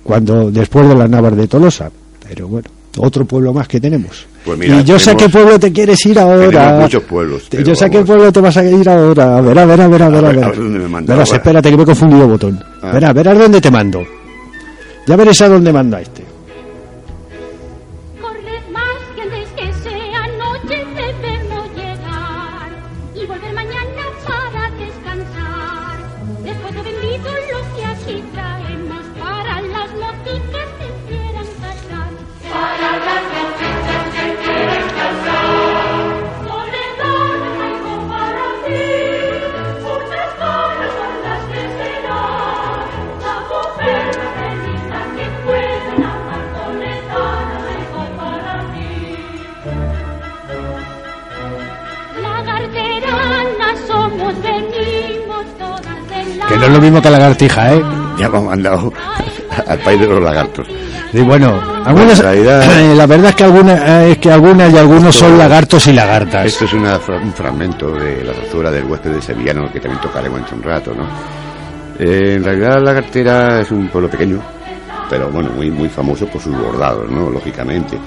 cuando después de las Navas de Tolosa. Pero bueno, otro pueblo más que tenemos. Pues mira, y yo sé a qué pueblo te quieres ir ahora. muchos pueblos, Yo sé a qué pueblo te vas a ir ahora. A ver, a ver, a ver, a ver. A A ver, ver, a ver dónde me manda Verás, ahora. espérate que me he confundido botón. Ah. Verás, verás dónde te mando. Ya veréis a dónde manda este. Que no es lo mismo que lagartija, ¿eh? Ya me han mandado al país de los lagartos. Y bueno, algunas, realidad- la verdad es que algunas, eh, es que algunas y algunos Esto- son lagartos y lagartas. Esto es una un fragmento de la zarzuela del huésped de sevillano que también tocaremos dentro de un rato, ¿no? Eh, en realidad la cartera es un pueblo pequeño, pero bueno, muy muy famoso por sus bordados, ¿no? Lógicamente,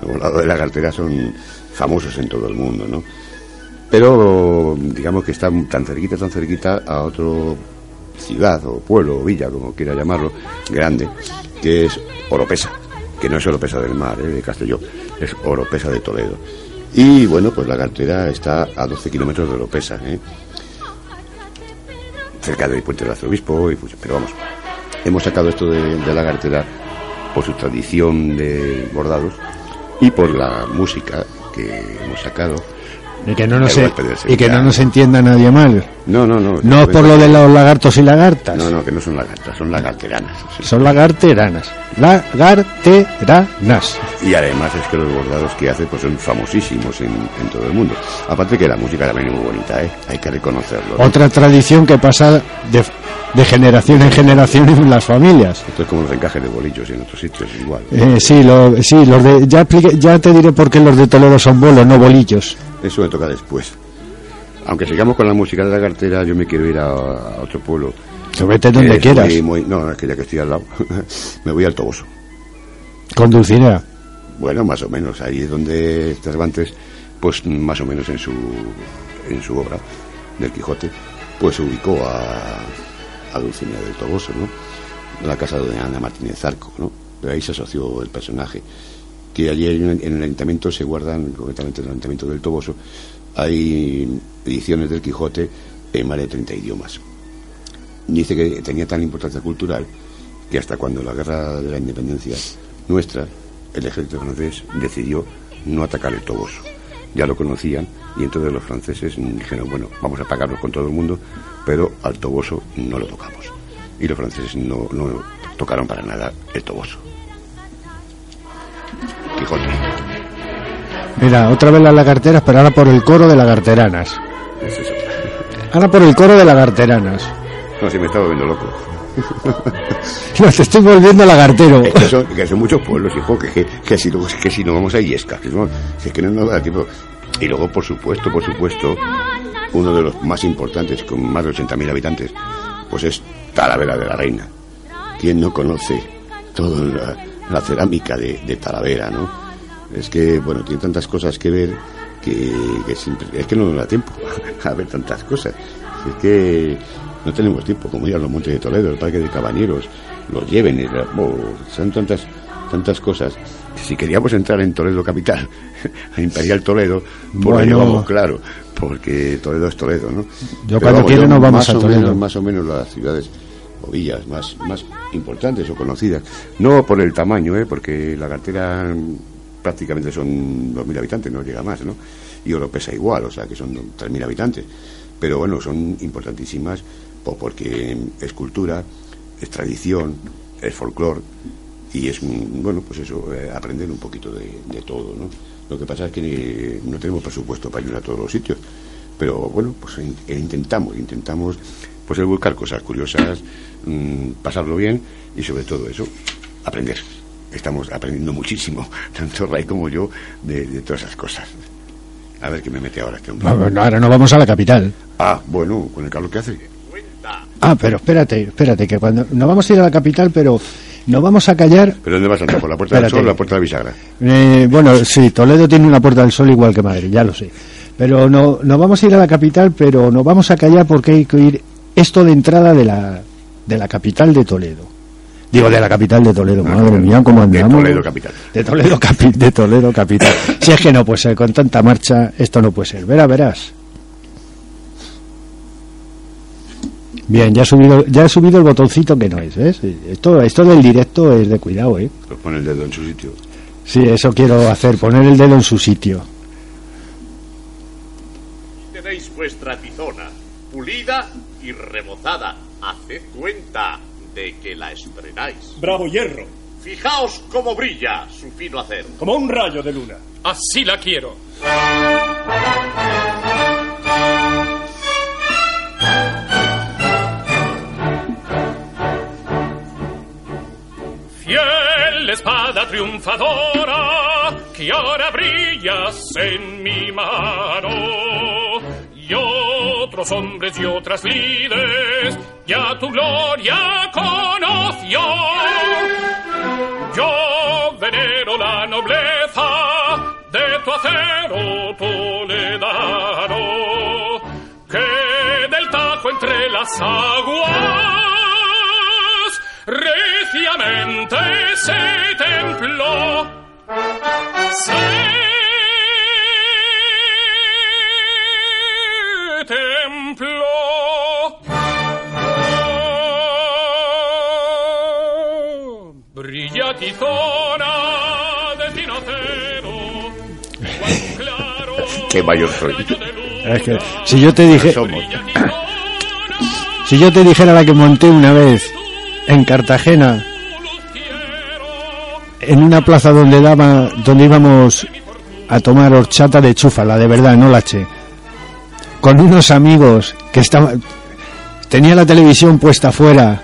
los bordados de la cartera son famosos en todo el mundo, ¿no? Pero digamos que está tan cerquita, tan cerquita a otro ciudad o pueblo o villa, como quiera llamarlo, grande, que es Oropesa, que no es Oropesa del Mar, ¿eh? de Castelló, es Oropesa de Toledo. Y bueno, pues la cartera está a 12 kilómetros de Oropesa, ¿eh? cerca del puente del arzobispo, y, pues, pero vamos, hemos sacado esto de, de la cartera por su tradición de bordados y por la música que hemos sacado Y que no nos, y que no nos entienda nadie mal. No, no, no. No por lo de los lagartos y lagartas. No, no, que no son lagartas, son lagarteranas. sí. Son lagarteranas. Lagarteranas. Y además es que los bordados que hace pues son famosísimos en, en todo el mundo. Aparte que la música también es muy bonita, ¿eh? Hay que reconocerlo. ¿no? Otra tradición que pasa de, de generación en generación en las familias. Esto es como los encajes de bolillos en otros sitios, igual. Eh, sí, lo- sí, los de, ya, ya te diré por qué los de Toledo son bolos, no bolillos. Eso me toca después. Aunque sigamos con la música de la cartera, yo me quiero ir a, a otro pueblo. Vete donde quieras. muy- muy- no, es que ya que estoy al lado, (laughs) me voy al Toboso. Con Dulcinea. Bueno, más o menos, ahí es donde Cervantes, pues más o menos en su, en su obra del Quijote, pues ubicó a, a Dulcinea del Toboso, ¿no? La casa de Ana Martínez Zarco, ¿no? Pero ahí se asoció el personaje. Que allí en el, en el ayuntamiento se guardan, concretamente en el ayuntamiento del Toboso, hay ediciones del Quijote en más de 30 idiomas. Dice que tenía tan importancia cultural que hasta cuando la guerra de la independencia nuestra, el ejército francés decidió no atacar el Toboso. Ya lo conocían y entonces los franceses dijeron, bueno, vamos a pagarnos con todo el mundo, pero al Toboso no lo tocamos. Y los franceses no tocaron para nada el Toboso. Quijote. Mira, otra vez las lagarteras, pero ahora por el coro de lagarteranas. Es. Ahora por el coro de lagarteranas. No, si me estaba volviendo loco. (laughs) No, te estoy volviendo lagartero. Es que son, que son muchos pueblos, hijo, que, que, que si, que si no vamos a que, no- que es que no nos da tiempo. Y luego, por supuesto, por supuesto, uno de los más importantes, con más de 80.000 habitantes, pues es Talavera de la Reina. ¿Quién no conoce toda la, la cerámica de, de Talavera, no? Es que, bueno, tiene tantas cosas que ver que, que siempre- es que no nos da tiempo (laughs) a ver tantas cosas. Es que no tenemos tiempo, como ir a los Montes de Toledo, el Parque de Cabañeros, los Llévenes, la- oh, son tantas tantas cosas. Si queríamos entrar en Toledo capital, (laughs) a Imperial Toledo, pues lo Bueno. llevamos claro, porque Toledo es Toledo, ¿no? Yo Pero cuando yo nos vamos a Toledo. menos- más o menos las ciudades o villas más, más importantes o conocidas. No por el tamaño, ¿eh? porque la cartera mm, prácticamente son 2.000 habitantes, no llega más, ¿no? Y Oropesa igual, o sea que son 3.000 habitantes. Pero bueno, son importantísimas pues, porque es cultura, es tradición, es folclore y es, mm, bueno, pues eso, eh, aprender un poquito de, de todo, ¿no? Lo que pasa es que eh, no tenemos presupuesto para ir a todos los sitios, pero bueno, pues eh, intentamos, intentamos pues el buscar cosas curiosas, mm, pasarlo bien y sobre todo eso, aprender. Estamos aprendiendo muchísimo, (laughs) tanto Ray como yo, de, de todas esas cosas. A ver qué me mete ahora este hombre. No, no, ahora no vamos a la capital. Ah, bueno, con el calor que hace. Ah, pero espérate, espérate, que cuando nos vamos a ir a la capital, pero nos vamos a callar. ¿Pero dónde vas a entrar? ¿Por la Puerta del. Sol o la Puerta de la Bisagra? Eh, bueno, sí, Toledo tiene una puerta del sol igual que Madrid, ya lo sé. Pero no, no vamos a ir a la capital, pero nos vamos a callar porque hay que ir esto de entrada de la, de la capital de Toledo. Digo, de la capital de Toledo, madre mía, ¿cómo De andamos? Toledo capital. De Toledo, capi- de Toledo capital. (laughs) si es que no puede ser, con tanta marcha, esto no puede ser. Verá, verás. Bien, ya he subido, ya he subido el botoncito que no es, ¿ves? Esto, esto del directo es de cuidado, ¿eh? Pues pone el dedo en su sitio. Sí, eso quiero hacer, poner el dedo en su sitio. Tenéis vuestra tizona, pulida y remozada. Haced cuenta de que la estrenáis. Bravo hierro, Fijaos cómo brilla su fino acero. como un rayo de luna. Así la quiero. Fiel espada triunfadora, que ahora brillas en mi mano. Y otros hombres y otras lides, ya tu gloria conoció. Yo venero la nobleza de tu acero toledano, que del tajo entre las aguas reciamente se templó. Se templó. Brilla tizona de tinacero, claro (laughs) qué mayor soy. Es que si yo te dije, Somos. si yo te dijera la que monté una vez en Cartagena, en una plaza donde daba, donde íbamos a tomar horchata de chufa, la de verdad, no la che, con unos amigos que estaban, tenía la televisión puesta afuera,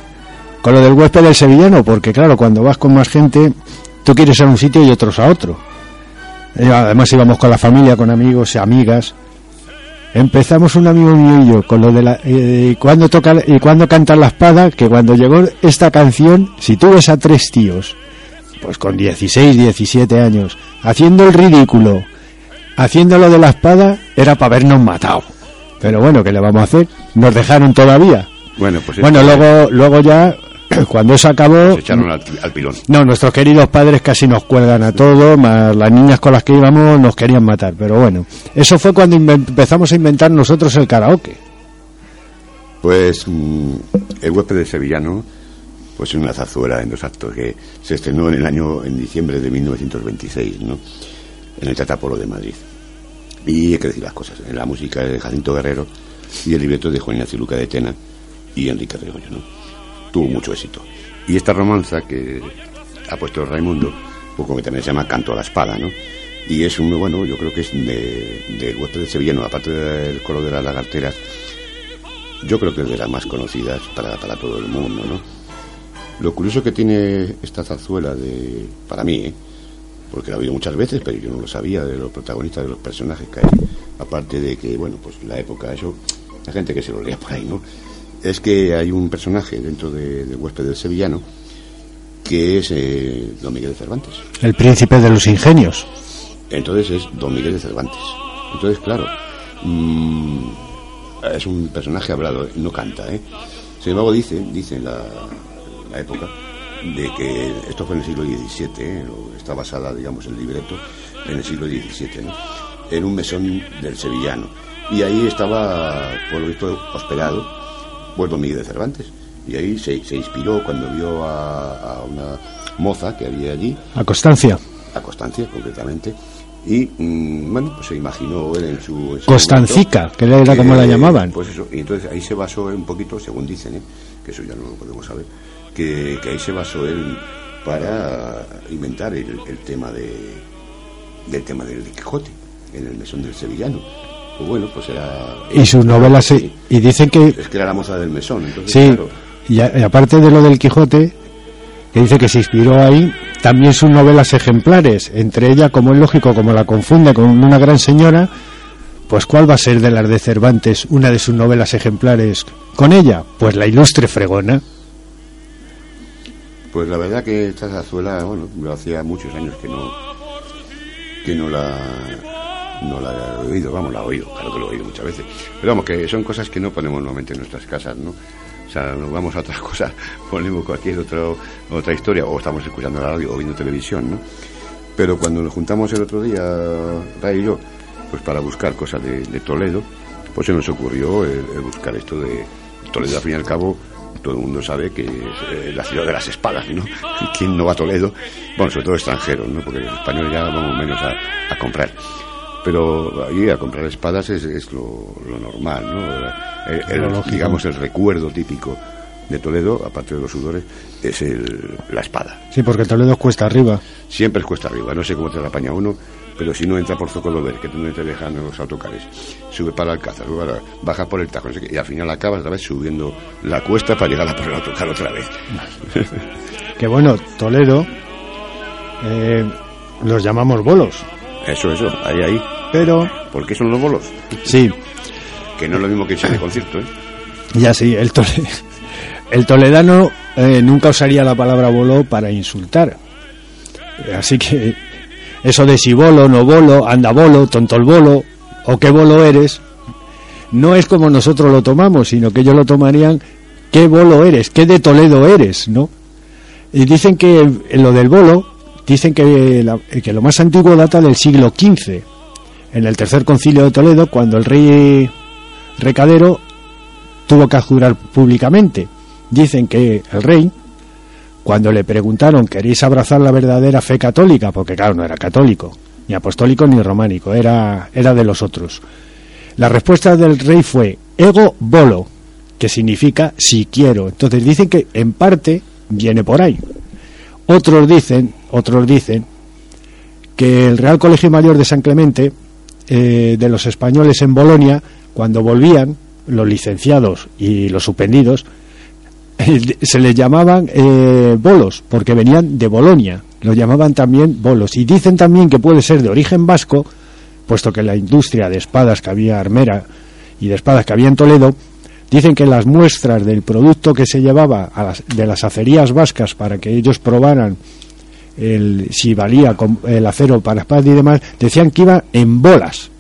con lo del huésped del sevillano, porque claro, cuando vas con más gente, tú quieres ir a un sitio y otros a otro. Además íbamos con la familia, con amigos y amigas. Empezamos un amigo mío y yo con lo de la eh, cuando toca y cuando cantan la espada, que cuando llegó esta canción, si tú ves a tres tíos, pues con 16, 17 años, haciendo el ridículo, haciendo lo de la espada, era para habernos matado. Pero bueno, ¿qué le vamos a hacer? Nos dejaron todavía. Bueno, pues Bueno, luego luego ya (coughs) cuando eso acabó, se echaron al, al pilón. no, nuestros queridos padres casi nos cuelgan a todos, más las niñas con las que íbamos nos querían matar, pero bueno, eso fue cuando empezamos a inventar nosotros el karaoke. Pues mm, el huésped de sevillano, pues es una zarzuela en dos actos que se estrenó en el año, en diciembre de 1926, ¿no? En el Teatro Apolo de Madrid. Y hay que decir las cosas, la música de Jacinto Guerrero y el libreto de Juan Ignacio Luca de Tena y Enrique Regoño, ¿no? Tuvo mucho éxito. Y esta romanza que ha puesto Raimundo, pues como que también se llama Canto a la Espada, ¿no? Y es un, bueno, yo creo que es de, del huésped de sevillano, aparte del coro de las lagarteras, yo creo que es de las más conocidas para, para todo el mundo, ¿no? Lo curioso que tiene esta zarzuela de, para mí, ¿eh? Porque la he oído muchas veces, pero yo no lo sabía de los protagonistas, de los personajes que hay, aparte de que, bueno, pues la época, eso, la gente que se lo lea por ahí, ¿no? Es que hay un personaje dentro de, del huésped del sevillano que es eh, Don Miguel de Cervantes. El príncipe de los ingenios. Entonces es Don Miguel de Cervantes. Entonces, claro, mm, es un personaje hablado, no canta, ¿eh? Sin embargo, dice, dice en la, la época, de que esto fue en el siglo XVII, ¿eh? está basada, digamos, el libreto en el siglo XVII, ¿no? En un mesón del sevillano. Y ahí estaba, por lo visto, hospedado, pues Don Miguel de Cervantes. Y ahí se, se inspiró cuando vio a, a una moza que había allí, A Constancia. a Constancia concretamente, y mm, bueno, pues se imaginó él en su... en su Constancica, momento que era como la llamaban. Pues eso, y entonces ahí se basó un poquito, según dicen, ¿eh? que eso ya no lo podemos saber, que, que ahí se basó él para inventar el, el tema de del tema del Quijote, en el mesón del sevillano. Pues bueno, pues era... Y sus novelas, se- y dicen que Es que era la moza del mesón, entonces Sí, claro, y, a- y aparte de lo del Quijote, que dice que se inspiró ahí, también sus novelas ejemplares, entre ellas, como es lógico, como la confunde con una gran señora, pues ¿cuál va a ser de las de Cervantes una de sus novelas ejemplares con ella? Pues la ilustre fregona. Pues la verdad que esta zarzuela, bueno, hacía muchos años que no que no la no la he oído, vamos, la he oído, claro que lo he oído muchas veces. Pero vamos, que son cosas que no ponemos normalmente en nuestras casas, ¿no? O sea, nos vamos a otras (laughs) cosas, ponemos cualquier otro, otra historia, o estamos escuchando la radio o viendo televisión, ¿no? Pero cuando nos juntamos el otro día, Ray y yo, pues para buscar cosas de, Toledo, pues se nos ocurrió buscar esto de Toledo, al fin y al cabo, todo el mundo sabe que es eh, la ciudad de las espadas, ¿no? (laughs) ¿Quién no va a Toledo? Bueno, sobre todo extranjeros, ¿no? Porque los españoles ya vamos menos a, a comprar. Pero ahí a comprar espadas es, es lo, lo normal, ¿no? El- el- digamos, el recuerdo típico de Toledo, aparte de los sudores, es el, la espada. Sí, porque Toledo es cuesta arriba. Siempre es cuesta arriba, no sé cómo te la apaña uno, pero si no entra por Zocodover, que es donde te dejan los autocares, sube para Alcázar, sube para- baja por el Tajo, no sé qué, y al final acabas otra vez subiendo la cuesta para llegar a por el autocar otra vez. Que bueno, Toledo eh, los llamamos bolos, Eso, eso, ahí, ahí. pero ¿Por qué son los bolos? sí, Que no es lo mismo que irse de concierto, ¿eh? Ya sí, el, tole- el toledano eh, nunca usaría la palabra bolo para insultar. Así que eso de si bolo, no bolo, anda bolo, tonto el bolo, o qué bolo eres, no es como nosotros lo tomamos, sino que ellos lo tomarían qué bolo eres, qué de Toledo eres, ¿no? Y dicen que lo del bolo, dicen que, que lo más antiguo data del siglo XV, en el tercer concilio de Toledo, cuando el rey recadero tuvo que jurar públicamente. Dicen que el rey, cuando le preguntaron, ¿queréis abrazar la verdadera fe católica? Porque claro, no era católico. ni apostólico ni románico, era, era de los otros. La respuesta del rey fue ego bolo, que significa si quiero. Entonces dicen que en parte viene por ahí. Otros dicen, otros dicen que el Real Colegio Mayor de San Clemente eh, de los españoles en Bolonia, cuando volvían, los licenciados y los suspendidos, se les llamaban eh, bolos, porque venían de Bolonia, los llamaban también bolos. Y dicen también que puede ser de origen vasco, puesto que la industria de espadas que había armera y de espadas que había en Toledo, dicen que las muestras del producto que se llevaba a las- de las acerías vascas para que ellos probaran el, si valía el acero para espadas y demás, decían que iba en bolas.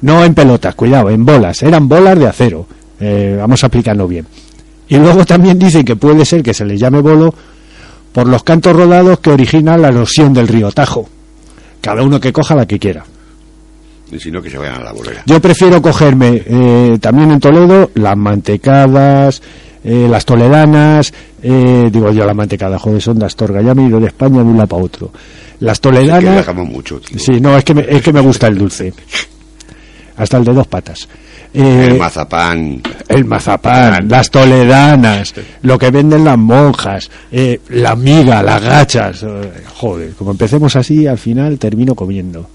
No en pelotas, cuidado, en bolas. Eran bolas de acero. Eh, vamos a explicarlo bien. Y luego también dicen que puede ser que se le llame bolo por los cantos rodados que originan la erosión del río Tajo. Cada uno que coja la que quiera. Y si no, que se vayan a la bolera. Yo prefiero cogerme eh, también en Toledo las mantecadas, eh, las toledanas, eh, digo yo las mantecadas, joder, son de Astorga, ya me he ido de España de un lado para otro. Las Es que toledanas, mucho, tío. sí, no, es que me, es que me gusta el dulce, (laughs) hasta el de dos patas. Eh, El mazapán. el mazapán, las toledanas, lo que venden las monjas, eh, la miga, las gachas. eh, joder, como empecemos así, al final termino comiendo.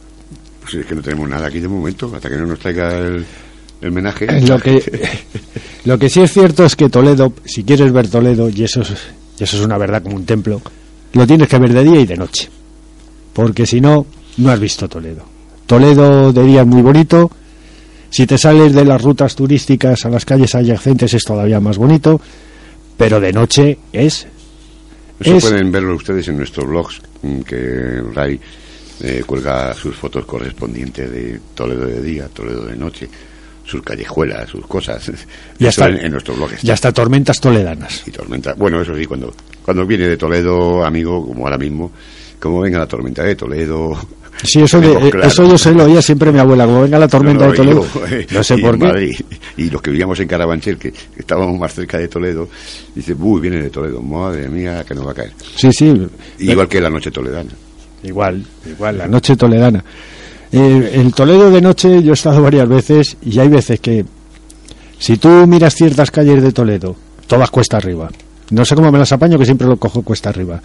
Pues es que no tenemos nada aquí de momento, hasta que no nos traiga el, el menaje. Lo que, (laughs) lo que sí es cierto es que Toledo, si quieres ver Toledo, y eso es, y eso es una verdad como un templo, lo tienes que ver de día y de noche. Porque si no, no has visto Toledo. Toledo de día es muy bonito. Si te sales de las rutas turísticas a las calles adyacentes es todavía más bonito. Pero de noche es Eso es- pueden verlo ustedes en nuestros blogs, mm, que Ray eh, cuelga sus fotos correspondientes de Toledo de día, Toledo de noche, sus callejuelas, sus cosas. Ya está. en, en nuestros blogs. ya hasta tormentas toledanas. Y tormenta. Bueno, eso sí, cuando, cuando viene de Toledo, amigo, como ahora mismo, como venga la tormenta de Toledo. Sí, eso, de, eh, claro. eso yo se lo oía siempre mi abuela, como venga la tormenta No, de Toledo. yo, No sé por qué. Madrid, y los que vivíamos en Carabanchel, que estábamos más cerca de Toledo, dice, uy, viene de Toledo, madre mía, que nos va a caer. Sí, sí. Igual que la noche toledana. Igual, igual, la noche toledana. Eh, el Toledo de noche yo he estado varias veces y hay veces que si tú miras ciertas calles de Toledo, todas cuesta arriba. No sé cómo me las apaño que siempre lo cojo cuesta arriba.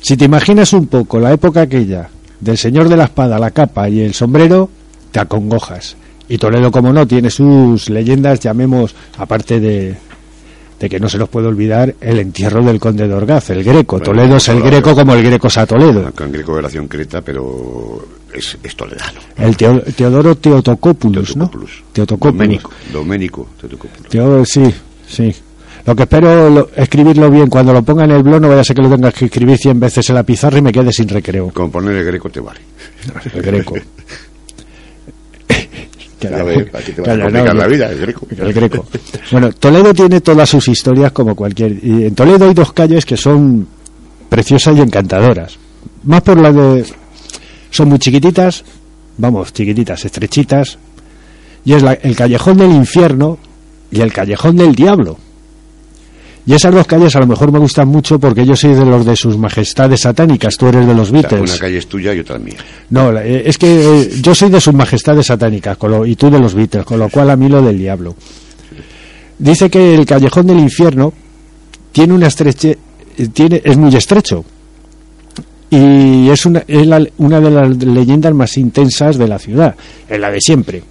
Si te imaginas un poco la época aquella del señor de la espada, la capa y el sombrero, te acongojas. Y Toledo, como no, tiene sus leyendas, llamemos, aparte de, de que no se nos puede olvidar el entierro del conde de Orgaz, el greco. Bueno, Toledo es el greco como el greco es a Toledo. Con greco de relación creta, pero es, es toledano. El Teo- Teodoro Teotocópulos, ¿no? Teotocópulos. Doménico, Doménico, Teotocópulos. Teo- sí, sí. Lo que espero lo- escribirlo bien cuando lo ponga en el blog, no vaya a ser que lo tengas que escribir 100 veces en la pizarra y me quede sin recreo. Con poner el greco te vale. El greco. (laughs) (laughs) Que la- aquí te vas a calla, complicar no, la vida, el greco. El greco. Bueno, Toledo tiene todas sus historias como cualquier. Y en Toledo hay dos calles que son preciosas y encantadoras. Más por la de. Son muy chiquititas, vamos, chiquititas, estrechitas. Y es la- el callejón del infierno y el callejón del diablo. Y esas dos calles a lo mejor me gustan mucho porque yo soy de los de sus majestades satánicas, tú eres de los O sea, Beatles. una calle es tuya y otra mía. No, eh, es que eh, yo soy de sus majestades satánicas con lo- y tú de los Beatles, con lo cual a mí lo del diablo. Dice que el callejón del infierno tiene una estreche, eh, tiene, es muy estrecho y es una, es la- una de las leyendas más intensas de la ciudad, es la de siempre.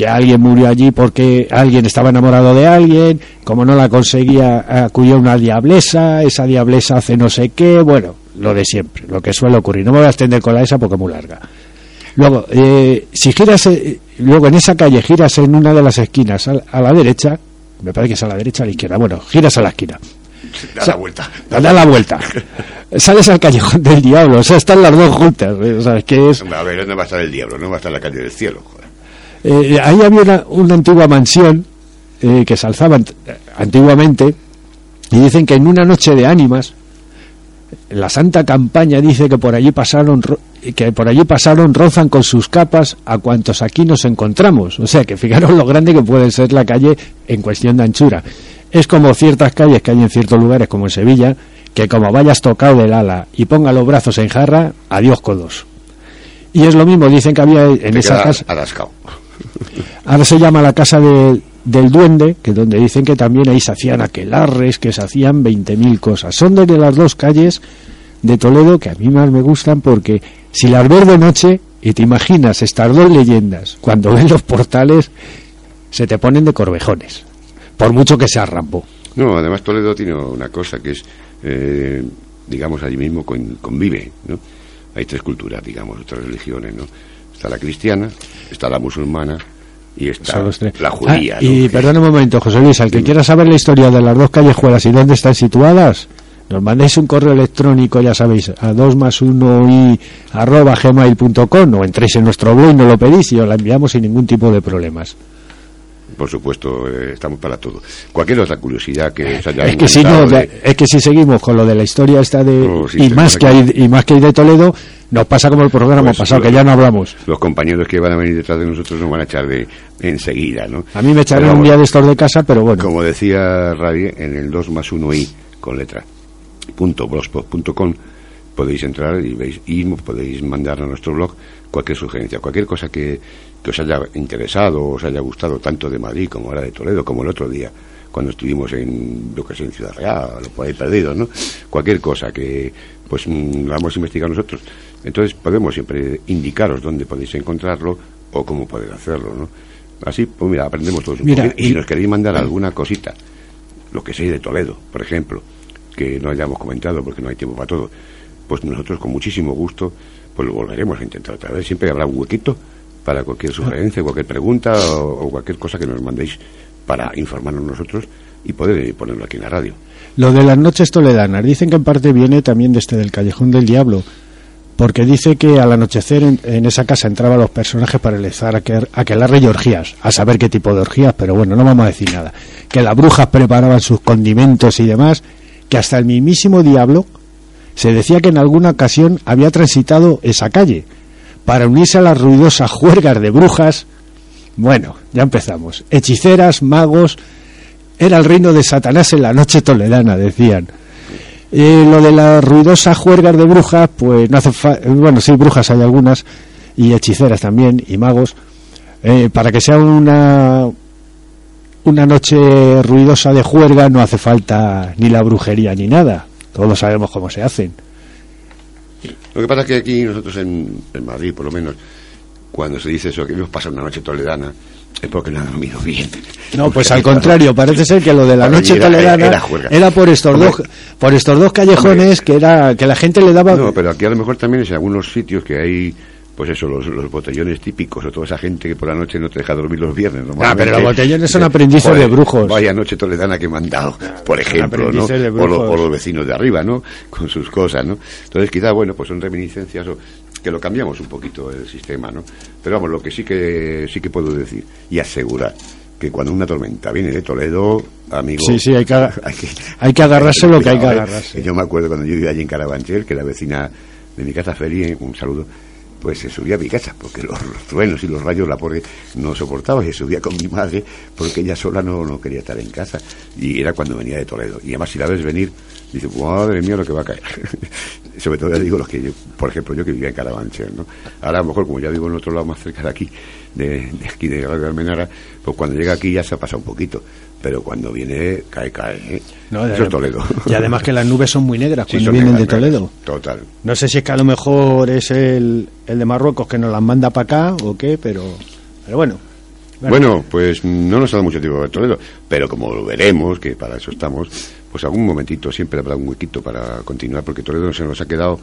Que alguien murió allí porque alguien estaba enamorado de alguien, como no la conseguía, acudió una diablesa, esa diablesa hace no sé qué, bueno, lo de siempre, lo que suele ocurrir. No me voy a extender con la esa porque es muy larga. Luego, eh, si giras, eh, luego en esa calle giras en una de las esquinas a, a la derecha, me parece que es a la derecha o a la izquierda, bueno, giras a la esquina. Da la vuelta. Da la vuelta. Sales al callejón del diablo, o sea, están las dos juntas. eh, O sea, es que es, A ver, ¿dónde va a estar el diablo? No va a estar en la calle del cielo. joder. Eh, ahí había una, una antigua mansión eh, que se alzaba ant- antiguamente y dicen que en una noche de ánimas la Santa Campaña dice que por allí pasaron ro- que por allí pasaron rozan con sus capas a cuantos aquí nos encontramos. O sea que fijaros lo grande que puede ser la calle en cuestión de anchura. Es como ciertas calles que hay en ciertos lugares como en Sevilla que como vayas tocado del ala y ponga los brazos en jarra adiós codos. Y es lo mismo, dicen que había en Te esa queda casa, atascado. Ahora se llama la casa de- del duende, que donde dicen que también ahí se hacían aquelarres, que se hacían 20.000 cosas. Son de las dos calles de Toledo que a mí más me gustan porque si las ves de noche y te imaginas estas dos leyendas, cuando ves los portales se te ponen de corvejones, por mucho que sea Rambo. No, además Toledo tiene una cosa que es, eh, digamos, allí mismo con- convive, ¿no? Hay tres culturas, digamos, tres religiones, ¿no? Está la cristiana, está la musulmana y está la judía, Ah, ¿no? y perdona un momento, José Luis, al que quiera saber la historia de las dos callejuelas y dónde están situadas, nos mandáis un correo electrónico, ya sabéis, a 2 más 1 y arroba gmail.com o entréis en nuestro blog y nos lo pedís y os la enviamos sin ningún tipo de problemas. Por supuesto, eh, estamos para todo. Cualquier otra curiosidad que os haya Es que si no, de- es que si seguimos con lo de la historia esta de sí, y más que hay y más que hay de Toledo, nos pasa como el programa Pues, pasado que ya no hablamos. Los compañeros que van a venir detrás de nosotros nos van a echar de enseguida, ¿no? A mí me echarán Pero un día de estos de casa, pero bueno. Como decía Radie, en el 2 más 1 i con letra punto blogspot.com podéis entrar y veis y podéis mandar a nuestro blog cualquier sugerencia, cualquier cosa que, que os haya interesado o os haya gustado tanto de Madrid como ahora de Toledo, como el otro día cuando estuvimos en lo que es en Ciudad Real, o por ahí perdidos, ¿no? Cualquier cosa que pues mm, la vamos a investigar nosotros. Entonces podemos siempre indicaros dónde podéis encontrarlo o cómo poder hacerlo, ¿no? Así, pues mira, aprendemos todos un Mira, poquito. Y y- si nos queréis mandar alguna cosita, lo que sea de Toledo, por ejemplo, que no hayamos comentado porque no hay tiempo para todo, pues nosotros con muchísimo gusto pues lo volveremos a intentar otra vez. Siempre habrá un huequito para cualquier sugerencia, cualquier pregunta o, cualquier cosa que nos mandéis para informarnos nosotros y poder ponerlo aquí en la radio. Lo de las noches toledanas, dicen que en parte viene también desde del Callejón del Diablo, porque dice que al anochecer en, en esa casa entraban los personajes para realizar aquel- aquelarre y orgías, a saber qué tipo de orgías, pero bueno, no vamos a decir nada. Que las brujas preparaban sus condimentos y demás, que hasta el mismísimo diablo se decía que en alguna ocasión había transitado esa calle para unirse a las ruidosas juergas de brujas. Bueno, ya empezamos. Hechiceras, magos, era el reino de Satanás en la noche toledana, decían. Eh, lo de las ruidosas juergas de brujas, pues no hace falta. Bueno, sí, brujas hay algunas, y hechiceras también, y magos. Eh, para que sea una, una noche ruidosa de juerga, no hace falta ni la brujería ni nada. Todos sabemos cómo se hacen. Lo que pasa es que aquí nosotros en, en Madrid, por lo menos, cuando se dice eso, que hemos pasado una noche toledana, es porque no han dormido bien. No, pues al contrario, parece ser que lo de la Para noche era- toledana era por estos Hombre, dos por estos dos callejones que era que la gente le daba No, pero aquí a lo mejor también es en algunos sitios que hay, pues eso, los, los botellones típicos o toda esa gente que por la noche no te deja dormir los viernes. Ah, pero los botellones son Dice, aprendices "Joder, de brujos". Vaya noche toledana que me han dado, por ejemplo, ¿no? O, lo- o los vecinos de arriba, ¿no? Con sus cosas, ¿no? Entonces quizá, bueno, pues son reminiscencias o que lo cambiamos un poquito el sistema, ¿no? Pero vamos, lo que sí que sí que puedo decir y asegurar que cuando una tormenta viene de Toledo, amigo, Sí, sí, hay que, (laughs) hay que, hay que agarrarse lo que hay que ¿eh? agarrarse. Yo me acuerdo cuando yo vivía allí en Carabanchel, que la vecina de mi casa, Feli, un saludo, pues se subía a mi casa, porque los, truenos y los rayos la pobre no soportaba, se subía con mi madre, porque ella sola no, no quería estar en casa, y era cuando venía de Toledo. Y además si la ves venir, dice, madre mía lo que va a caer. (laughs) Sobre todo ya digo los que yo, por ejemplo, yo que vivía en Carabanchel, ¿no? Ahora a lo mejor como ya vivo en otro lado más cerca de aquí, de, de aquí de Radio Almenara, pues cuando llega aquí ya se ha pasado un poquito. Pero cuando viene, cae, cae. ¿eh? No, Eso es Toledo. Y además que las nubes son muy negras Sí, cuando vienen de negras. Toledo. Total. No sé si es que a lo mejor es el, el de Marruecos que nos las manda para acá o qué, pero, pero bueno. Bueno, pues no nos ha dado mucho tiempo de Toledo, pero como lo veremos, que para eso estamos, pues algún momentito siempre habrá un huequito para continuar, porque Toledo se nos ha quedado,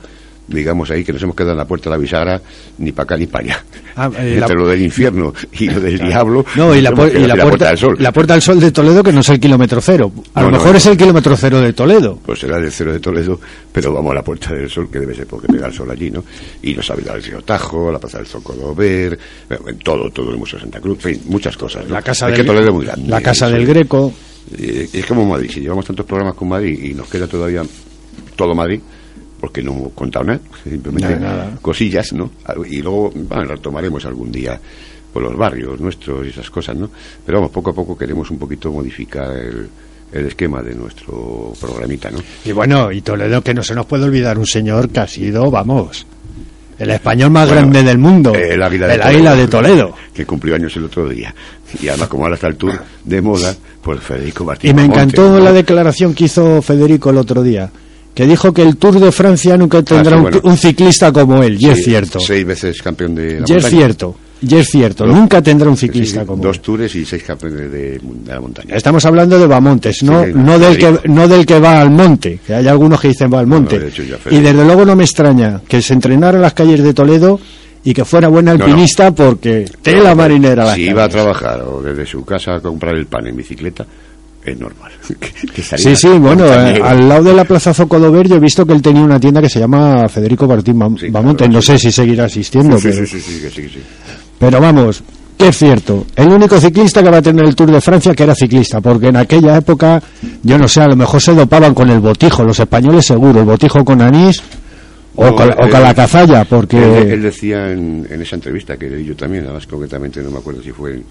digamos ahí, que nos hemos quedado en la puerta de la bisagra, ni para acá ni para allá. Ah, eh, Entre la- lo del infierno y lo del diablo. No, y la, pu- y puerta, del sol. la Puerta del Sol de Toledo, que no es el kilómetro cero. A No, lo mejor no. es el kilómetro cero de Toledo. Pues será del cero de Toledo, pero vamos a la Puerta del Sol, que debe ser porque pega el sol allí, ¿no? Y nos ha el río Tajo, la Plaza del Sol Codover, eh, todo, todo el Museo de Santa Cruz, en fin, muchas cosas. ¿no? La casa del, Toledo muy grande. la casa eso del. Greco. Eh, es como Madrid, si llevamos tantos programas con Madrid y nos queda todavía todo Madrid, porque no hemos contado nada, simplemente Nada, nada. cosillas, ¿no? Y luego, bueno, retomaremos algún día por los barrios nuestros y esas cosas, ¿no? Pero vamos, poco a poco queremos un poquito modificar el, el esquema de nuestro programita, ¿no? Y bueno, y Toledo, que no se nos puede olvidar un señor que ha sido, vamos, El español más grande del mundo. El águila de, El águila de Toledo. Que cumplió años el otro día. Y además, como ahora está el tour de moda, pues Federico Martín. Y me encantó ¿no? la declaración que hizo Federico el otro día, que dijo que el Tour de Francia nunca tendrá sí, un- bueno. un, ciclista como él, y es cierto. Seis veces campeón de la Y es montaña. cierto, y es cierto, Dos- nunca tendrá un ciclista sí, como Dos él. tours y seis campeones de, de la montaña. Estamos hablando de Bamontes, no, Sí, no, del que, no del que va al monte, que hay algunos que dicen va al monte. No, de hecho, ya y desde luego no me extraña que se entrenara en las calles de Toledo y que fuera buen no. alpinista porque tela marinera las Si iba a trabajar o desde su casa a comprar el pan en bicicleta, es normal. (laughs) que, Sí, sí, bueno, eh, al lado de la Plaza Zocodover yo he visto que él tenía una tienda que se llama Federico Martín Bam- Sí, Bamontes, claro, no sí. sé si seguirá asistiendo, Sí, pero, sí, sí, sí, que pero vamos, que es cierto, el único ciclista que va a tener el Tour de Francia que era ciclista, porque en aquella época, yo no sé, a lo mejor se dopaban con el botijo, los españoles seguro, el botijo con anís o, con, o él- con la cazalla, porque... Él, él decía en, en esa entrevista que leí yo también, además concretamente no me acuerdo si fue en,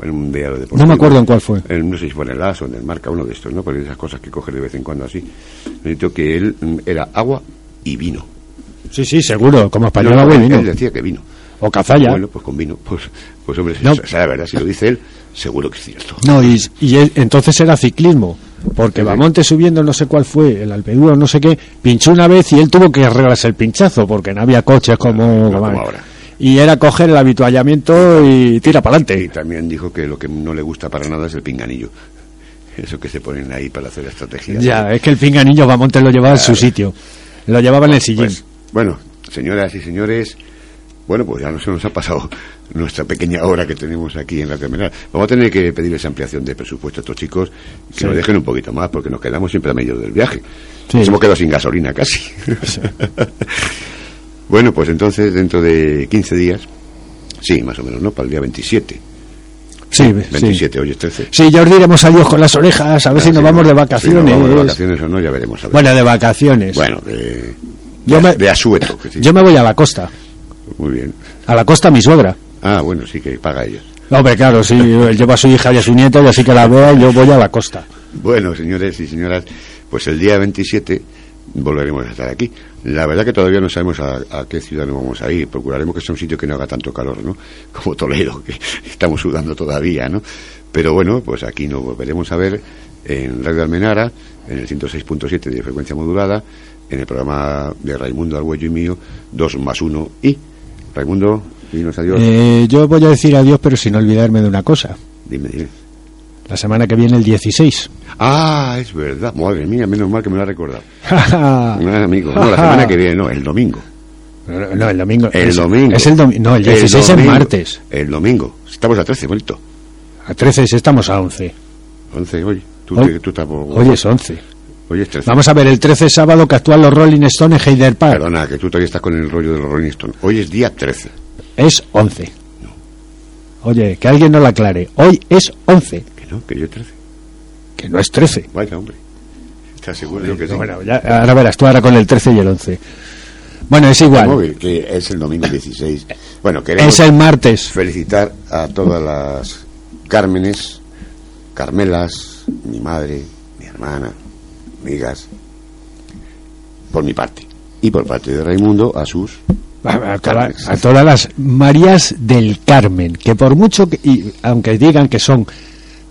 en un diario deportivo. No me acuerdo en cuál fue. En- no sé si fue en el AS o en el Marca, uno de estos, ¿no? Porque esas cosas que coge de vez en cuando así. Necesito que él mm, era agua y vino. Sí, sí, seguro, como español No, agua y vino. Él decía que vino. O cazalla. Bueno, pues con vino. Pues, pues hombre, No. la verdad, si lo dice él, seguro que es cierto. No, y, y él- entonces era ciclismo, porque. Bamonte subiendo no sé cuál fue, el Alpeduro no sé qué, pinchó una vez y él tuvo que arreglarse el pinchazo, porque no había coches como, No como ahora. Y era coger el habituallamiento y tira para Y adelante. también dijo que lo que no le gusta para nada es el pinganillo. Eso que se ponen ahí para hacer estrategia. Ya, es que el pinganillo Bamonte lo llevaba en su Claro. sitio, lo llevaba en el sillín. Pues, bueno, señoras y señores, bueno, pues ya no se nos ha pasado (laughs) nuestra pequeña hora que tenemos aquí en la terminal. Vamos a tener que pedirles ampliación de presupuesto a estos chicos, que Sí. nos dejen un poquito más, porque nos quedamos siempre a medio del viaje. Sí. Nos hemos quedado sin gasolina casi. (laughs) bueno, pues entonces, dentro de 15 días, sí, más o menos, ¿no? Para el día 27. sí, sí. 27, hoy es 13. Sí, ya os diremos adiós con las orejas, a ver si nos sí, vamos de Si vacaciones. nos vamos de vacaciones o no, ya veremos. a ver. Bueno, de vacaciones. Bueno, de, Yo de, me- de asueto. que sí. Yo me voy a la costa, Muy bien. a la costa mi suegra. Ah, bueno, sí que paga ella. Hombre, claro, sí, él lleva a su hija y a su nieto, y así que la vea, yo voy a la costa. Bueno, señores y señoras, pues el día 27 volveremos a estar aquí. La verdad que todavía no sabemos a, a qué ciudad nos vamos a ir. Procuraremos que sea un sitio que no haga tanto calor, ¿no? (laughs) Como Toledo, que (laughs) estamos sudando todavía, ¿no? Pero bueno, pues aquí nos volveremos a ver en Radio Almenara, en el 106.7 de frecuencia modulada, en el programa de Raimundo Arguello y mío, 2 más 1 y... Raimundo, dinos adiós. Eh, yo voy a decir adiós, pero sin olvidarme de una cosa. Dime, dime. La semana que viene, el 16. Ah, es verdad. Madre mía, menos mal que me lo ha recordado. (laughs) no, Ah, amigo. No, la semana que viene, no, el domingo. no, el domingo. El es, domingo. Es el domingo. No, el 16 es domingo. martes. El domingo. Estamos a 13, bonito. A 13 estamos a 11. 11, hoy. Tú, Hoy- te- tú tampoco. Hoy es 11. Hoy es 13. Vamos a ver, el 13 es sábado que actúan los Rolling Stones en Heider Park. Perdona, que tú todavía estás con el rollo de los Rolling Stones. Hoy es día 13. Es 11. Oye, que alguien nos lo aclare. Hoy es 11, Que no, que yo es 13. que no es 13. Vaya, hombre. ¿Estás seguro que sí? Bueno, ya, ahora verás, tú ahora con el 13 y el 11. Bueno, es igual. móvil, que es el domingo 16. Bueno, queremos Es el martes. felicitar a todas las Cármenes, Carmelas, mi madre, mi hermana, amigas, por mi parte. Y por parte de Raimundo, a sus A, a toda- a todas las Marías del Carmen, que por mucho que, y aunque digan que son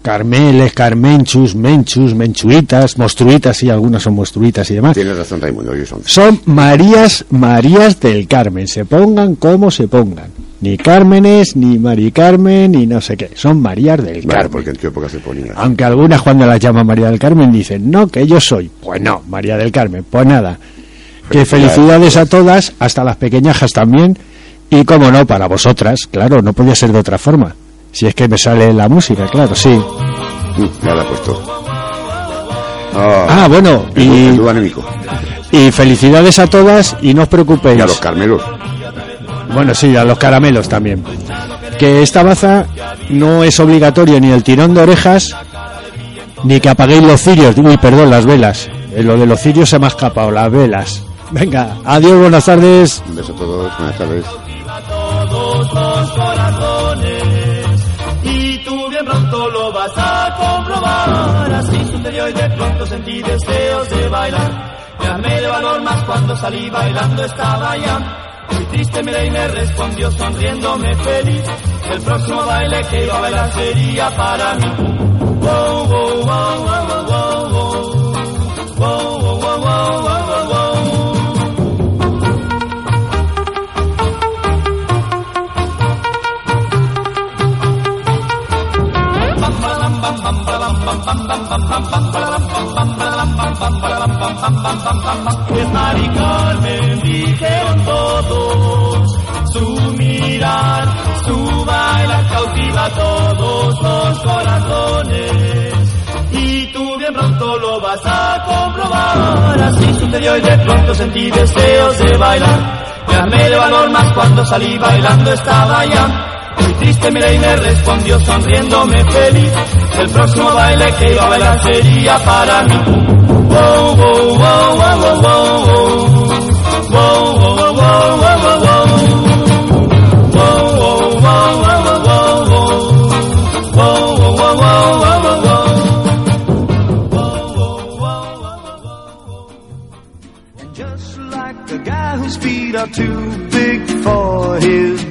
Carmeles, Carmenchus, Menchus, Menchuitas, Mostruitas, y algunas son Mostruitas y demás, Tienes razón, Raimundo, son. son Marías, Marías del Carmen, se pongan como se pongan, ni Cármenes, ni Mari Carmen, ni no sé qué, son Marías del Bueno, Carmen. porque en tu época se ponía. Aunque algunas cuando las llama María del Carmen dicen, no, que yo soy. Pues no, María del Carmen, pues nada. Que Felicidades. felicidades a todas, hasta las pequeñajas también. Y como no, para vosotras, claro, no podía ser de otra forma. Si es que me sale la música, claro, sí. Mm, Ya la he puesto. Ah, bueno, el, y, y felicidades a todas y no os preocupéis. Y a los Carmelos. Bueno, sí, a los caramelos también. Que esta baza no es obligatorio ni el tirón de orejas, ni que apaguéis los cirios. Uy, perdón, las velas. Eh, lo de los cirios se me ha escapado, las velas. Venga, adiós, buenas tardes. Un beso a todos, buenas tardes. Y de pronto sentí deseos de bailar me armé de valor más cuando salí bailando estaba ya Muy triste miré y me respondió sonriéndome feliz. El próximo baile que iba a bailar sería para mí. Wow, wow, wow, wow, wow, wow. Wow, wow, wow, wow. Es Mari Carmen, dijeron todos. Su mirar, su bailar cautiva todos los corazones. Y tú bien pronto lo vas a comprobar. Así sucedió y de pronto sentí deseos de bailar. Me armé de valor más cuando salí bailando estaba ya. Muy triste miré y me respondió sonriéndome feliz. El próximo baile que iba a bailar sería para mí. Wow, wow, wow, wow, wow, wow. Wow, wow, wow, wow, wow, just like the guy whose feet are too big for his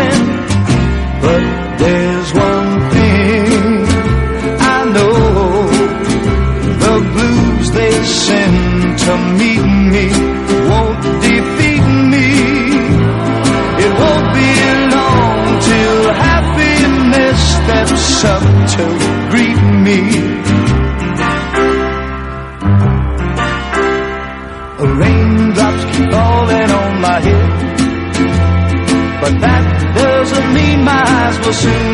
so soon.